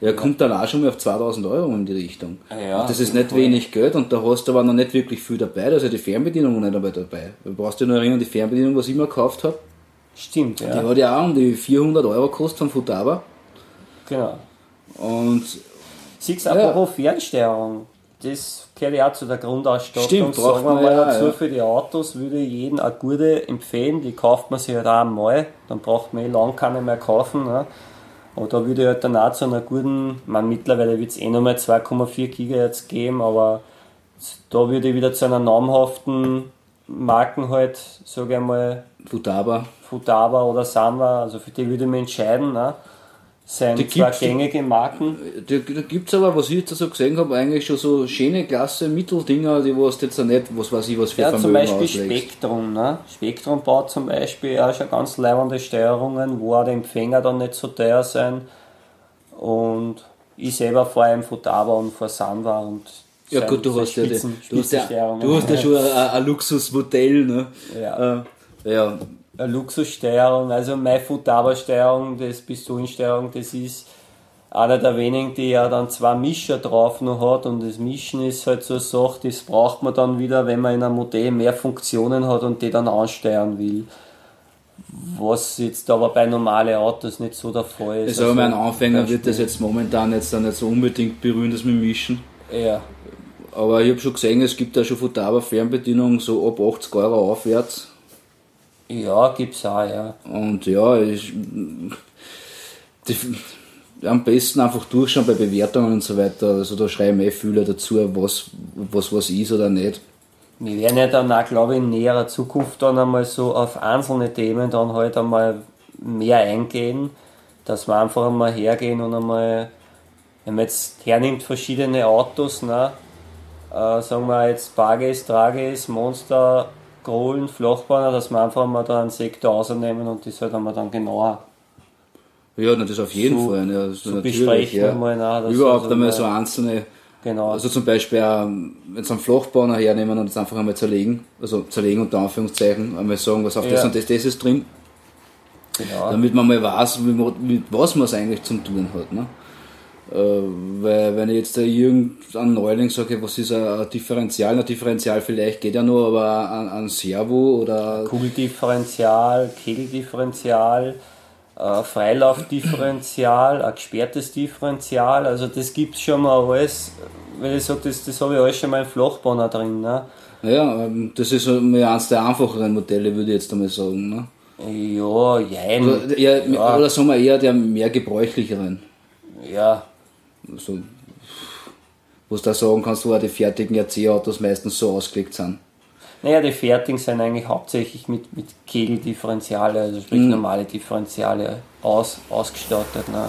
der kommt dann auch schon mal auf 2000 Euro in die Richtung. Ja, und das ist nicht wenig Geld und da hast du aber noch nicht wirklich viel dabei, da ist ja die Fernbedienung nicht dabei. dabei. Du brauchst dich nur erinnern, die Fernbedienung, was ich mir gekauft habe, Stimmt, die ja. hat ja auch um die 400 Euro gekostet von Futaba. Genau. Und Siehst du, apropos Fernsteuerung, das gehört ja auch zu der Grundausstattung. Stimmt, braucht Sagen wir man mal ja, dazu, ja. für die Autos würde ich jedem eine gute empfehlen, die kauft man sich halt auch einmal, dann braucht man eh lang keine mehr kaufen. Ne? Aber da würde ich halt dann auch zu einer guten, man mittlerweile wird es eh nochmal 2,4 GHz geben, aber da würde ich wieder zu einer namhaften Marken halt, sage ich einmal, Futaba. Futaba oder Sanwa, also für die würde ich mich entscheiden. Ne? Sind Die zwar gibt's- gängige Marken, Da, da gibt's aber, was ich jetzt so gesehen habe, eigentlich schon so schöne Klasse Mitteldinger, die was jetzt nicht, was weiß ich, was für Ja, zum Vermögen Beispiel auslegst. Spektrum. Ne? Spektrum baut zum Beispiel auch schon ganz leibende Steuerungen, wo auch die Empfänger dann nicht so teuer sind. Und ich selber fahre im Futaba und vor Sanwa und Ja gut, du hast ja, die, du, hast ja, du hast ja schon ein, ein Luxusmodell, ne? Ja. Äh, ja, eine Luxussteuerung, also meine Futaba-Steuerung, das Pistolensteuerung, das ist einer der wenigen, die ja dann zwei Mischer drauf noch hat und das Mischen ist halt so eine Sache, das braucht man dann wieder, wenn man in einem Modell mehr Funktionen hat und die dann ansteuern will. Was jetzt aber bei normalen Autos nicht so der Fall ist. also mein Also, Anfänger zum wird das jetzt momentan jetzt dann nicht so unbedingt berühren, das mit Mischen. Ja, Aber ich habe schon gesehen, es gibt da schon Futaba Fernbedienung so ab 80 Euro aufwärts. Ja gibt's auch, ja. Und ja, ich, die, am besten einfach durchschauen bei Bewertungen und so weiter. Also da schreiben eh viele dazu, was, was was ist oder nicht. Wir werden ja dann auch, glaube ich, in näherer Zukunft dann einmal so auf einzelne Themen dann halt einmal mehr eingehen, dass wir einfach einmal hergehen und einmal, wenn man jetzt hernimmt verschiedene Autos, ne, äh, sagen wir jetzt Barges, Trages, Monster, Grollen, Flachbahner, dass wir einfach mal da einen Sektor ausnehmen und das halt einmal dann genauer Ja, das auf jeden So- Fall. Ja, das so besprechen ja. einmal, na, das Überhaupt also einmal mal- so einzelne, genau. also zum Beispiel, ähm, wenn sie einen Flachbahner hernehmen und das einfach einmal zerlegen, also zerlegen unter Anführungszeichen, einmal sagen, was auf das Ja. und das, das ist drin, genau. damit man mal weiß, mit was man es eigentlich zum tun hat. Ne? Äh, weil wenn ich jetzt irgendein Neuling sage, was ist ein Differential, ein Differential vielleicht geht ja nur, aber ein, ein Servo oder Kugeldifferential, Kegeldifferential, äh, Freilaufdifferential, ein gesperrtes Differential, also das gibt's schon mal alles. weil ich sage, das, das habe ich alles schon mal im Flachbahner drin. Ne? Ja, ähm, das ist mehr eines der einfacheren Modelle, würde ich jetzt einmal sagen. Ne? Ja, jein. Oder, eher, ja. oder sagen wir eher der mehr gebräuchlicheren. ja, Also, wo du da sagen kannst, wo auch die fertigen RC-Autos meistens so ausgelegt sind. Naja, die fertigen sind eigentlich hauptsächlich mit, mit Kegeldifferentiale, also sprich normale Differentiale aus, ausgestattet. Ne?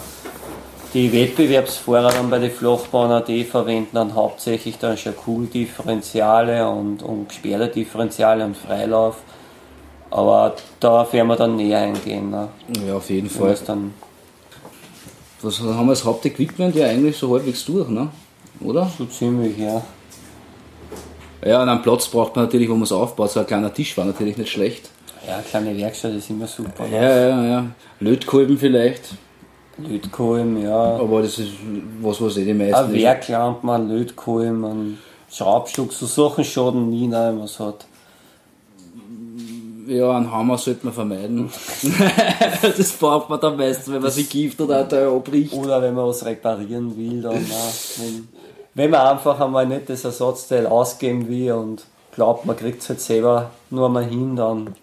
Die Wettbewerbsfahrer dann bei den Flachbahner, die verwenden dann hauptsächlich dann schon Kugel-Differentiale und, und gesperrte Differentiale und Freilauf. Aber da werden wir dann näher eingehen. Ne? Ja, auf jeden Fall. Was haben wir als Hauptequipment ja eigentlich so halbwegs durch, ne? Oder? so ziemlich, ja. Ja, und einen Platz braucht man natürlich, wo man es aufbaut. So ein kleiner Tisch war natürlich nicht schlecht. Ja, eine kleine Werkstatt ist immer super. Ja, ja, ja. Lötkolben vielleicht. Lötkolben, ja. Aber das ist was, was eh die meisten. Ein Werklampen, ein Lötkolben, ein Schraubstock, so Sachen schaden nie, ne, man es hat. Ja, einen Hammer sollte man vermeiden. das braucht man dann meistens, wenn man sich Gift oder ein Teil abbricht. Oder wenn man was reparieren will, dann. Wenn, wenn man einfach einmal nicht das Ersatzteil ausgeben will und glaubt, man kriegt es halt selber nur einmal hin, dann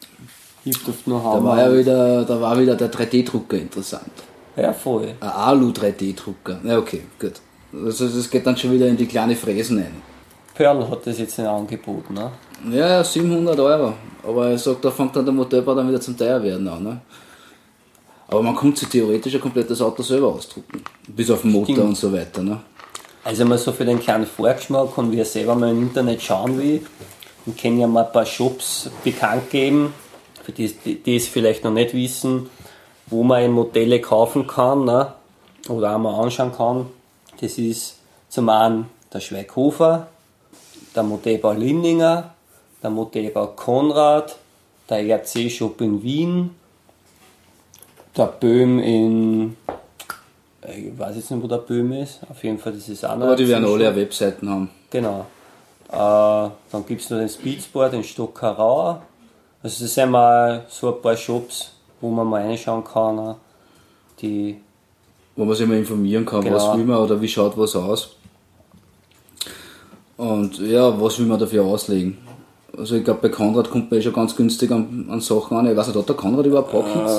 hilft oft nur Da war Hammer. ja wieder, da war wieder der 3D-Drucker interessant. Ja, voll. Ein Alu-3D-Drucker. Ja, okay, gut. Also das geht dann schon wieder in die kleine Fräsen ein. Pearl hat das jetzt in Angebot, ne? Ja, ja, 700 Euro. Aber ich sag, da fängt dann der Modellbau dann wieder zum teuer werden an. Ne? Aber man kann sich theoretisch ein komplettes Auto selber ausdrucken. Bis auf den Motor Stimmt. und so weiter. Ne? Also mal so für den kleinen Vorgeschmack und wie er selber mal im Internet schauen will. Ich kann ja mal ein paar Shops bekannt geben, für die, die, die es vielleicht noch nicht wissen, wo man Modelle kaufen kann ne? oder auch mal anschauen kann. Das ist zum einen der Schweighofer, der Modellbau Linninger, der Modellbau Konrad, der RC-Shop in Wien, der Böhm in ich weiß jetzt nicht, wo der Böhm ist. Auf jeden Fall, das ist auch noch Aber die werden alle Webseiten haben. Genau. Äh, dann gibt es noch den Speedsport in Stockerau. Also das sind mal so ein paar Shops, wo man mal reinschauen kann. äh, Die, Wo man sich mal informieren kann, Genau. was will man oder wie schaut was aus. Und ja, was will man dafür auslegen. Also ich glaube, bei Konrad kommt man eh schon ganz günstig an, an Sachen an. Ich weiß nicht, hat der Konrad überhaupt Pockets?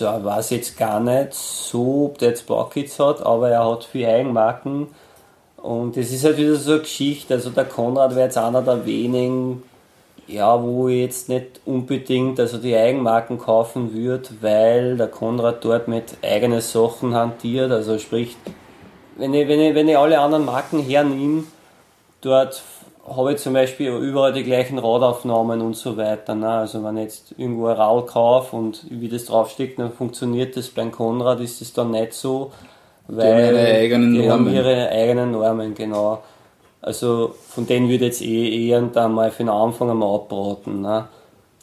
äh, weiß jetzt gar nicht so, ob der jetzt Pockets hat, aber er hat viele Eigenmarken. Und das ist halt wieder so eine Geschichte. Also der Konrad wäre jetzt einer der wenigen, ja, wo ich jetzt nicht unbedingt also die Eigenmarken kaufen würde, weil der Konrad dort mit eigenen Sachen hantiert. Also sprich, wenn ich, wenn ich, wenn ich alle anderen Marken hernehme, dort habe ich zum Beispiel überall die gleichen Radaufnahmen und so weiter. Ne? Also wenn ich jetzt irgendwo ein Rad kaufe und wie das draufsteht, dann funktioniert das beim Konrad, ist das dann nicht so. Weil ihre eigenen die haben Normen. ihre eigenen Normen, genau. Also von denen würde ich jetzt eh eher dann mal für den Anfang einmal abraten. Ne?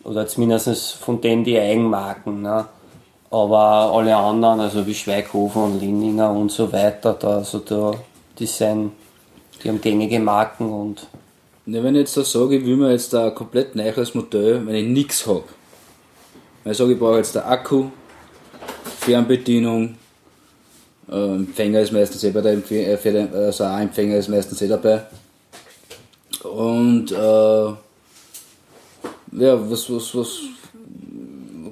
Oder zumindest von denen die Eigenmarken. Ne? Aber alle anderen, also wie Schweighofer und Lindinger und so weiter, da, also da, die sind, die haben gängige Marken und Ne, wenn ich jetzt da sage, ich will mir jetzt ein komplett neues Modell, wenn ich nichts habe. Wenn ich sage, ich brauche jetzt der Akku, Fernbedienung, äh, Empfänger ist meistens eh bei der Empf äh, den, also ein Empfänger ist meistens eh dabei. Und äh, ja, was, was, was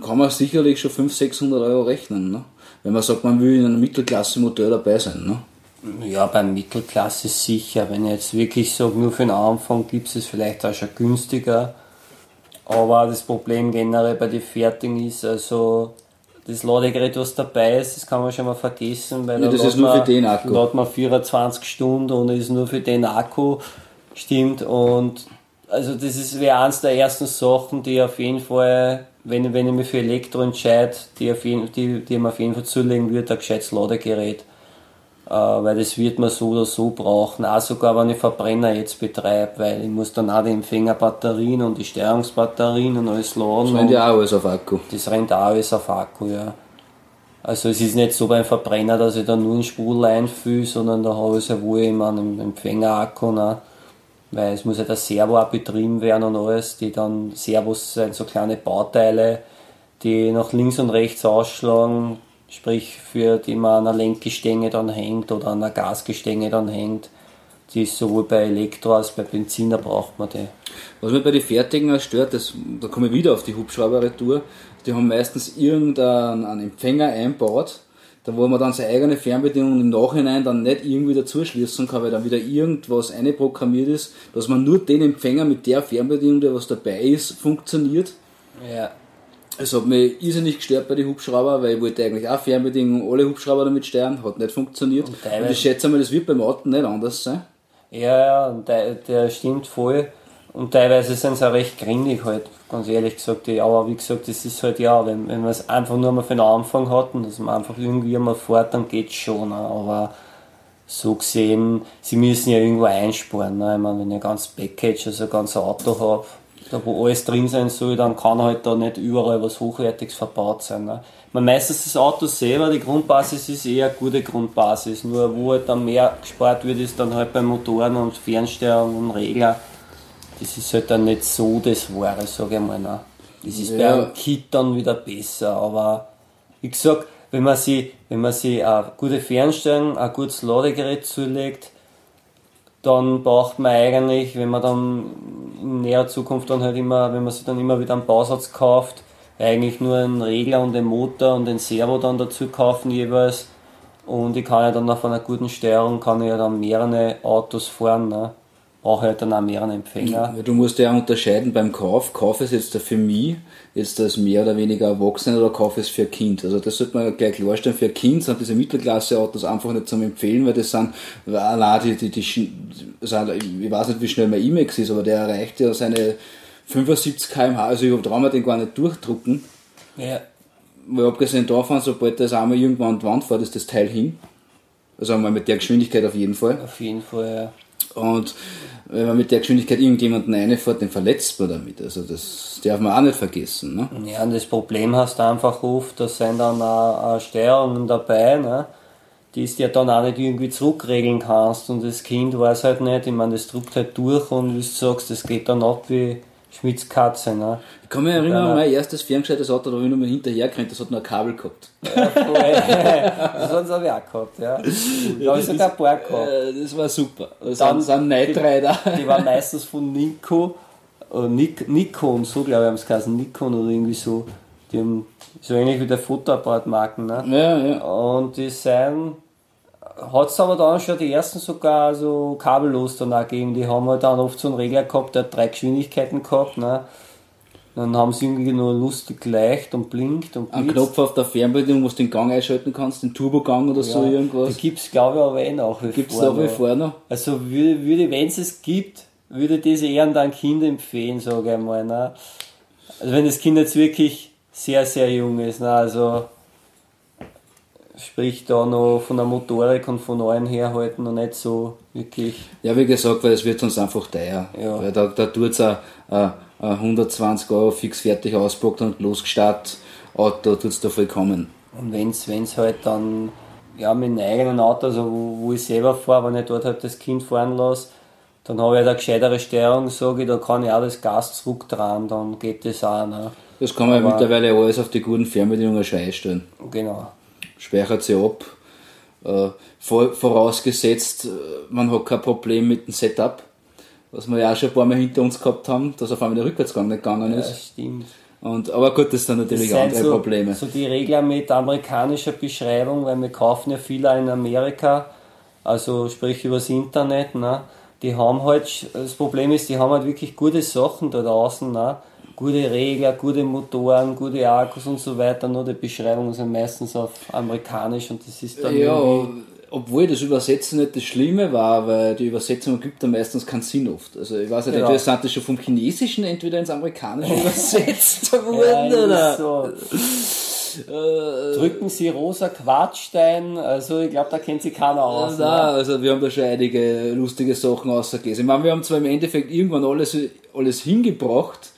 kann man sicherlich schon 500, 600 Euro rechnen, ne? Wenn man sagt, man will in einem Mittelklasse-Modell dabei sein, ne? Ja, bei Mittelklasse sicher. Wenn ich jetzt wirklich sage, nur für den Anfang gibt es vielleicht auch schon günstiger. Aber das Problem generell bei den Fertigen ist, also das Ladegerät, was dabei ist, das kann man schon mal vergessen, weil Ja, da das ist nur für man- den Akku. lädt man 24 Stunden und ist nur für den Akku, stimmt. Und also das ist wäre eins der ersten Sachen, die auf jeden Fall, wenn, ich- wenn ich mich für Elektro entscheide, die, auf jeden, die, die ich mir auf jeden Fall zulegen würde, ein gescheites Ladegerät weil das wird man so oder so brauchen, auch sogar wenn ich Verbrenner jetzt betreibe, weil ich muss dann auch die Empfängerbatterien und die Steuerungsbatterien und alles laden. Wenn und die auch alles auf Akku. das rennt auch alles auf Akku, ja. Also es ist nicht so beim Verbrenner, dass ich da nur einen Sprudel einfülle, sondern da habe ich sehr wohl immer einen Empfängerakku, ne? weil es muss ja der Servo auch betrieben werden und alles, die dann Servos sind so kleine Bauteile, die nach links und rechts ausschlagen, sprich für die man an einer Lenkgestänge dann hängt oder an einer Gasgestänge dann hängt. Die ist sowohl bei Elektro als bei Benziner braucht man die. Was mich bei den Fertigen stört, das, da komme ich wieder auf die Hubschrauber-Retour, die haben meistens irgendeinen einen Empfänger einbaut, da wo man dann seine eigene Fernbedienung im Nachhinein dann nicht irgendwie dazuschließen kann, weil dann wieder irgendwas einprogrammiert ist, dass man nur den Empfänger mit der Fernbedienung, der was dabei ist, funktioniert. Ja. Es hat mich irrsinnig gestört bei den Hubschrauber, weil ich wollte eigentlich auch Fernbedienung, alle Hubschrauber damit steuern, hat nicht funktioniert. Und, und ich schätze mal, das wird beim Auto nicht anders sein. Ja, ja, der, der stimmt voll. Und teilweise sind sie auch recht grindig halt, ganz ehrlich gesagt. Aber wie gesagt, das ist halt ja, wenn, wenn man es einfach nur mal für den Anfang hat und dass man einfach irgendwie mal fährt, dann geht's schon. Ne? Aber so gesehen, sie müssen ja irgendwo einsparen. Ne? Ich meine, wenn ich ein ganzes Package, also ein ganzes Auto habe, da wo alles drin sein soll, dann kann halt da nicht überall was Hochwertiges verbaut sein. Ne? Man meistens das Auto selber, die Grundbasis ist eher eine gute Grundbasis. Nur wo halt dann mehr gespart wird, ist dann halt bei Motoren und Fernsteuerung und Regler. Das ist halt dann nicht so das Wahre, sage ich mal. Ne? Das ist ja. bei einem Kit dann wieder besser. Aber wie gesagt, wenn man sich, wenn man sich eine gute Fernsteuerung, ein gutes Ladegerät zulegt, dann braucht man eigentlich, wenn man dann in näherer Zukunft dann halt immer, wenn man sich dann immer wieder einen Bausatz kauft, eigentlich nur einen Regler und den Motor und den Servo dann dazu kaufen jeweils. Und ich kann ja dann auf einer guten Steuerung kann ich ja dann mehrere Autos fahren. Ne? Brauche halt dann auch mehrere Empfänger. Ja, du musst ja unterscheiden beim Kauf. Kauf es jetzt für mich, jetzt das mehr oder weniger Erwachsene oder kauf es für Kind. Also das sollte man gleich klarstellen. Für Kind sind diese Mittelklasse-Autos einfach nicht zum Empfehlen, weil das sind, allein die, die, die, also ich weiß nicht, wie schnell mein Imex ist, aber der erreicht ja seine 75 km/h, also ich traue mir den gar nicht durchdrucken. Ja. Weil abgesehen davon, sobald das einmal irgendwann an die Wand fährt, ist das Teil hin. Also einmal mit der Geschwindigkeit auf jeden Fall. Auf jeden Fall, ja. Und wenn man mit der Geschwindigkeit irgendjemanden reinfährt, den verletzt man damit. Also das darf man auch nicht vergessen. Ne? Ja, und das Problem hast du einfach oft, da sind dann auch, Steuerungen dabei, ne? die du ja dann auch nicht irgendwie zurückregeln kannst und das Kind weiß halt nicht, ich meine, das drückt halt durch und wie du sagst, das geht dann ab wie Schmitz Katze. Ne? Ich kann mich erinnern mein erstes ferngescheites Auto, da habe ich noch mal hinterher gerannt, das hat noch ein Kabel gehabt. Das hat es aber auch gehabt, ja. Da habe ich sogar ein paar gehabt. Das war super. Das dann sind Night Rider. Die, die waren meistens von Nico, äh, Nik, Nikon, so glaube ich haben es geheißen, Nikon oder irgendwie so. Die haben so ähnlich wie der Fotoapparatmarken. Ne? Ja, ja. Und die sind hat es aber dann schon die ersten sogar so kabellos dann auch gegeben. Die haben halt dann oft so einen Regler gehabt, der hat drei Geschwindigkeiten gehabt. Ne? Dann haben sie irgendwie nur lustig leicht und blinkt und Ein Knopf auf der Fernbedienung, wo du den Gang einschalten kannst, den Turbogang oder ja, so irgendwas. Die gibt es glaube ich aber eh nach wie Gibt's vor. Gibt es nach wie vor noch? Also würde, würde wenn es es gibt, würde diese eher an Kind empfehlen, sage ich mal. Ne? Also wenn das Kind jetzt wirklich sehr, sehr jung ist. Ne? Also sprich da noch von der Motorik und von allem herhalten und nicht so wirklich. Ja, wie gesagt, weil es wird sonst einfach teuer. Ja. Weil da, da tut es 120 Euro fix fertig auspackt und losgestartet, Auto tut es da vollkommen. Und wenn es halt dann ja, mit einem eigenen Auto, also wo, wo ich selber fahre, wenn ich dort halt das Kind fahren lasse, dann habe ich halt eine gescheitere Steuerung, sage ich, da kann ich auch das Gas zurückdrehen, dann geht das auch. Ne? Das kann man Aber, mittlerweile alles auf die guten Fernbedienungen schon einstellen. Genau speichert sie ab. Äh, vorausgesetzt, äh, man hat kein Problem mit dem Setup, was wir ja auch schon ein paar Mal hinter uns gehabt haben, dass auf einmal der Rückwärtsgang nicht gegangen ist. Ja, stimmt. Und, aber gut, das sind natürlich das andere so, Probleme. So die Regler mit amerikanischer Beschreibung, weil wir kaufen ja viele in Amerika, also sprich übers Internet, ne? die haben halt, das Problem ist, die haben halt wirklich gute Sachen da draußen, ne? Gute Regler, gute Motoren, gute Akkus und so weiter, nur die Beschreibungen sind meistens auf amerikanisch und das ist dann ja, obwohl das Übersetzen nicht das Schlimme war, weil die Übersetzung gibt dann meistens keinen Sinn oft. Also ich weiß nicht, ja. entweder sind das schon vom Chinesischen entweder ins Amerikanische übersetzt worden ja, oder. So. Äh, Drücken Sie rosa Quatschstein, also ich glaube, da kennt sich keiner aus. Nein, ne? also wir haben da schon einige lustige Sachen ausgelesen. Ich meine, wir haben zwar im Endeffekt irgendwann alles, alles hingebracht,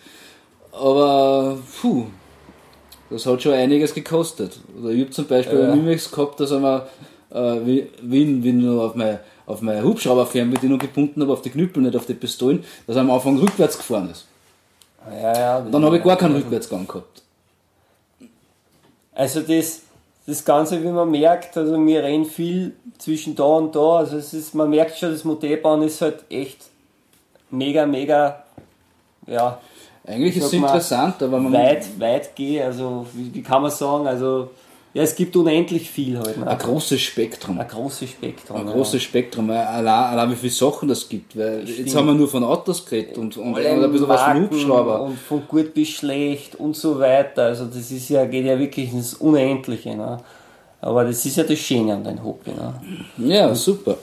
aber puh, das hat schon einiges gekostet. Oder ich habe zum Beispiel ja. Mimex gehabt, dass wir äh, wie, wie, wie nur auf meine, auf meine Hubschrauberfernbedienung gebunden habe, auf die Knüppel, nicht auf die Pistolen, dass er am Anfang rückwärts gefahren ist. Ja, ja, dann habe ich gar keinen Rückwärtsgang gehabt. Also das, das Ganze, wie man merkt, also wir rennen viel zwischen da und da, also es ist, man merkt schon, das Modellbauen ist halt echt mega, mega, ja. Eigentlich ist es interessant, aber man. Weit, weit gehe, also wie, wie, kann man sagen, also ja, es gibt unendlich viel halt. Ne? Ein großes Spektrum. Ein großes Spektrum. Ein ja. großes Spektrum, allein, allein wie viele Sachen das gibt. Weil jetzt haben wir nur von Autos geredet und, und, und ein bisschen was von Hubschrauber. Und von gut bis schlecht und so weiter. Also das ist ja, geht ja wirklich ins Unendliche. Ne? Aber das ist ja das Schöne an deinem Hobby. Ne? Ja, super.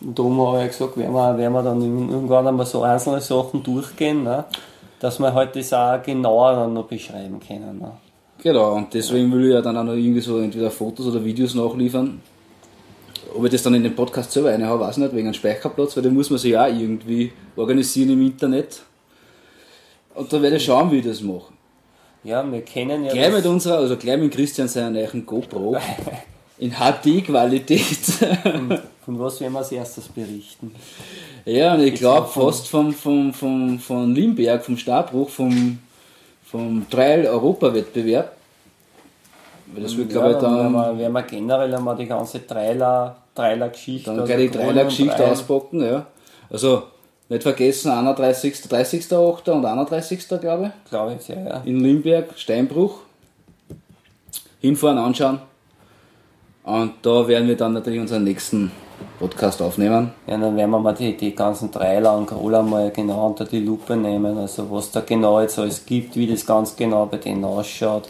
Und darum habe ich gesagt, werden wir, werden wir dann irgendwann einmal so einzelne Sachen durchgehen, ne? Dass wir halt das auch genauer dann noch beschreiben können. Ne? Genau, und deswegen will ich ja dann auch noch irgendwie so entweder Fotos oder Videos nachliefern. Ob ich das dann in den Podcast selber eine habe, weiß ich nicht, wegen einem Speicherplatz, weil den muss man sich auch irgendwie organisieren im Internet. Und da werde ich schauen, wie ich das mache. Ja, wir kennen ja. Gleich mit unserer, also gleich mit Christian seiner neuen GoPro in HD-Qualität. Von was werden wir als erstes berichten? Ja, und ich glaube fast vom, vom, vom, von Limberg, vom Stabruch, vom vom Trail-Europa-Wettbewerb. Das wird, ja, glaube ich, dann. Werden wir, werden wir generell einmal die ganze Trailer, Trailer-Geschichte. Dann gleich die Trailer-Geschichte auspacken, ja. Also, nicht vergessen, 31. 30.8. und 31. glaube ich. Glaube ich, ja, ja. In Limberg, Steinbruch. Hinfahren, anschauen. Und da werden wir dann natürlich unseren nächsten Podcast aufnehmen. Ja, dann werden wir mal die, die ganzen Trailer und Roller mal genau unter die Lupe nehmen, also was da genau jetzt alles gibt, wie das ganz genau bei denen ausschaut.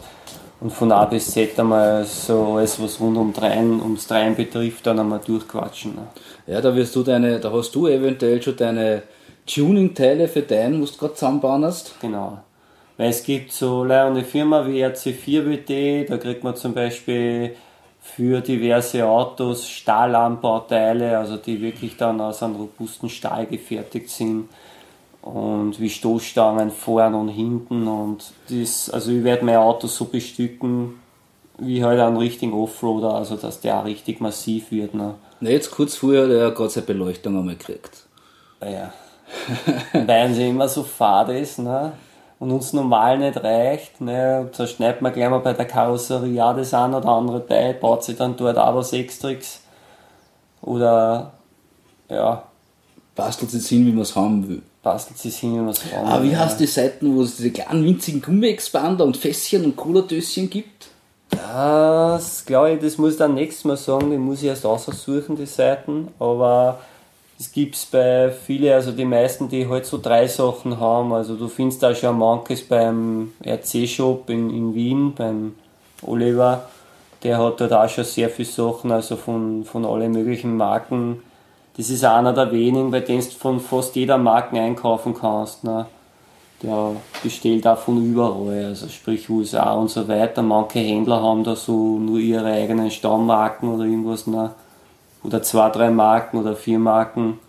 Und von A bis Z einmal so alles, was rund um Dreien, ums Dreien betrifft, dann einmal durchquatschen. Ne? Ja, da wirst du deine, da hast du eventuell schon deine Tuning-Teile für deinen, was du gerade zusammenbauen hast. Genau. Weil es gibt so eine Firma wie RC4BT, da kriegt man zum Beispiel für diverse Autos Stahlanbauteile, also die wirklich dann aus einem robusten Stahl gefertigt sind und wie Stoßstangen vorn und hinten und das, also ich werde mein Auto so bestücken wie halt einen richtigen Offroader, also dass der auch richtig massiv wird. Ne. Na jetzt kurz vorher, hat gerade seine Beleuchtung einmal gekriegt. Ja. Weil sie immer so fad ist, ne? Und uns normal nicht reicht, ne, da schneidet man gleich mal bei der Karosserie auch das ein oder andere bei, baut sich dann dort auch was Extrix oder ja. Bastelt es hin, wie man es haben will. Bastelt es hin, wie man es haben will. Aber wie heißt die Seiten, wo es diese kleinen winzigen Gummi-Expander und Fässchen und Cola-Döschen gibt? Das glaube ich, das muss ich dann nächstes Mal sagen, die muss ich erst aussuchen, die Seiten, aber das gibt es bei vielen, also die meisten, die halt so drei Sachen haben. Also du findest da schon manches beim RC-Shop in, in Wien, beim Oliver. Der hat dort auch schon sehr viele Sachen, also von, von allen möglichen Marken. Das ist einer der wenigen, bei denen du von fast jeder Marke einkaufen kannst. Ne? Der bestellt auch von überall, also sprich USA und so weiter. Manche Händler haben da so nur ihre eigenen Stammmarken oder irgendwas. Ne? Oder zwei, drei Marken oder vier Marken.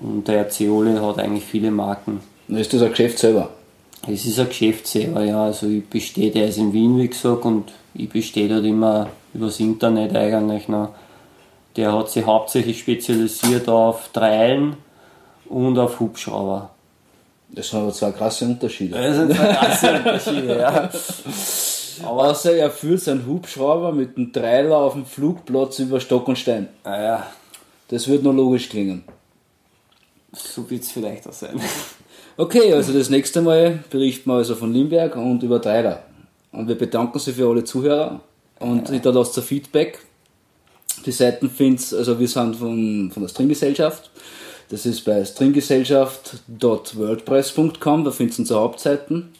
Und der Zeole hat eigentlich viele Marken. Ist das ein Geschäft selber? Es ist ein Geschäft selber, ja. Also ich bestehe, der ist in Wien, wie gesagt, und ich bestehe dort immer übers Internet eigentlich. Ne. Der hat sich hauptsächlich spezialisiert auf Treilen und auf Hubschrauber. Das sind aber zwei krasse Unterschiede. Das sind zwei krasse Unterschiede, ja. Außer er führt seinen Hubschrauber mit einem Trailer auf dem Flugplatz über Stock und Stein. Ah ja. Das wird nur logisch klingen. So wird es vielleicht auch sein. Okay, also das nächste Mal berichten wir also von Limberg und über Trailer. Und wir bedanken Sie für alle Zuhörer und ja. da lasst ihr Feedback. Die Seiten findet also wir sind von, von der Stringgesellschaft. Das ist bei stringgesellschaft.wordpress.com, da findet ihr unsere Hauptseiten.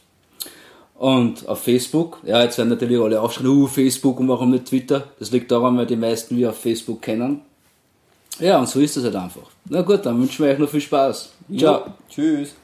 Und auf Facebook, ja, jetzt werden natürlich alle aufschreiben, uh, Facebook und warum nicht Twitter? Das liegt daran, weil die meisten wir auf Facebook kennen. Ja, und so ist es halt einfach. Na gut, dann wünschen wir euch noch viel Spaß. Ciao. Ja, tschüss.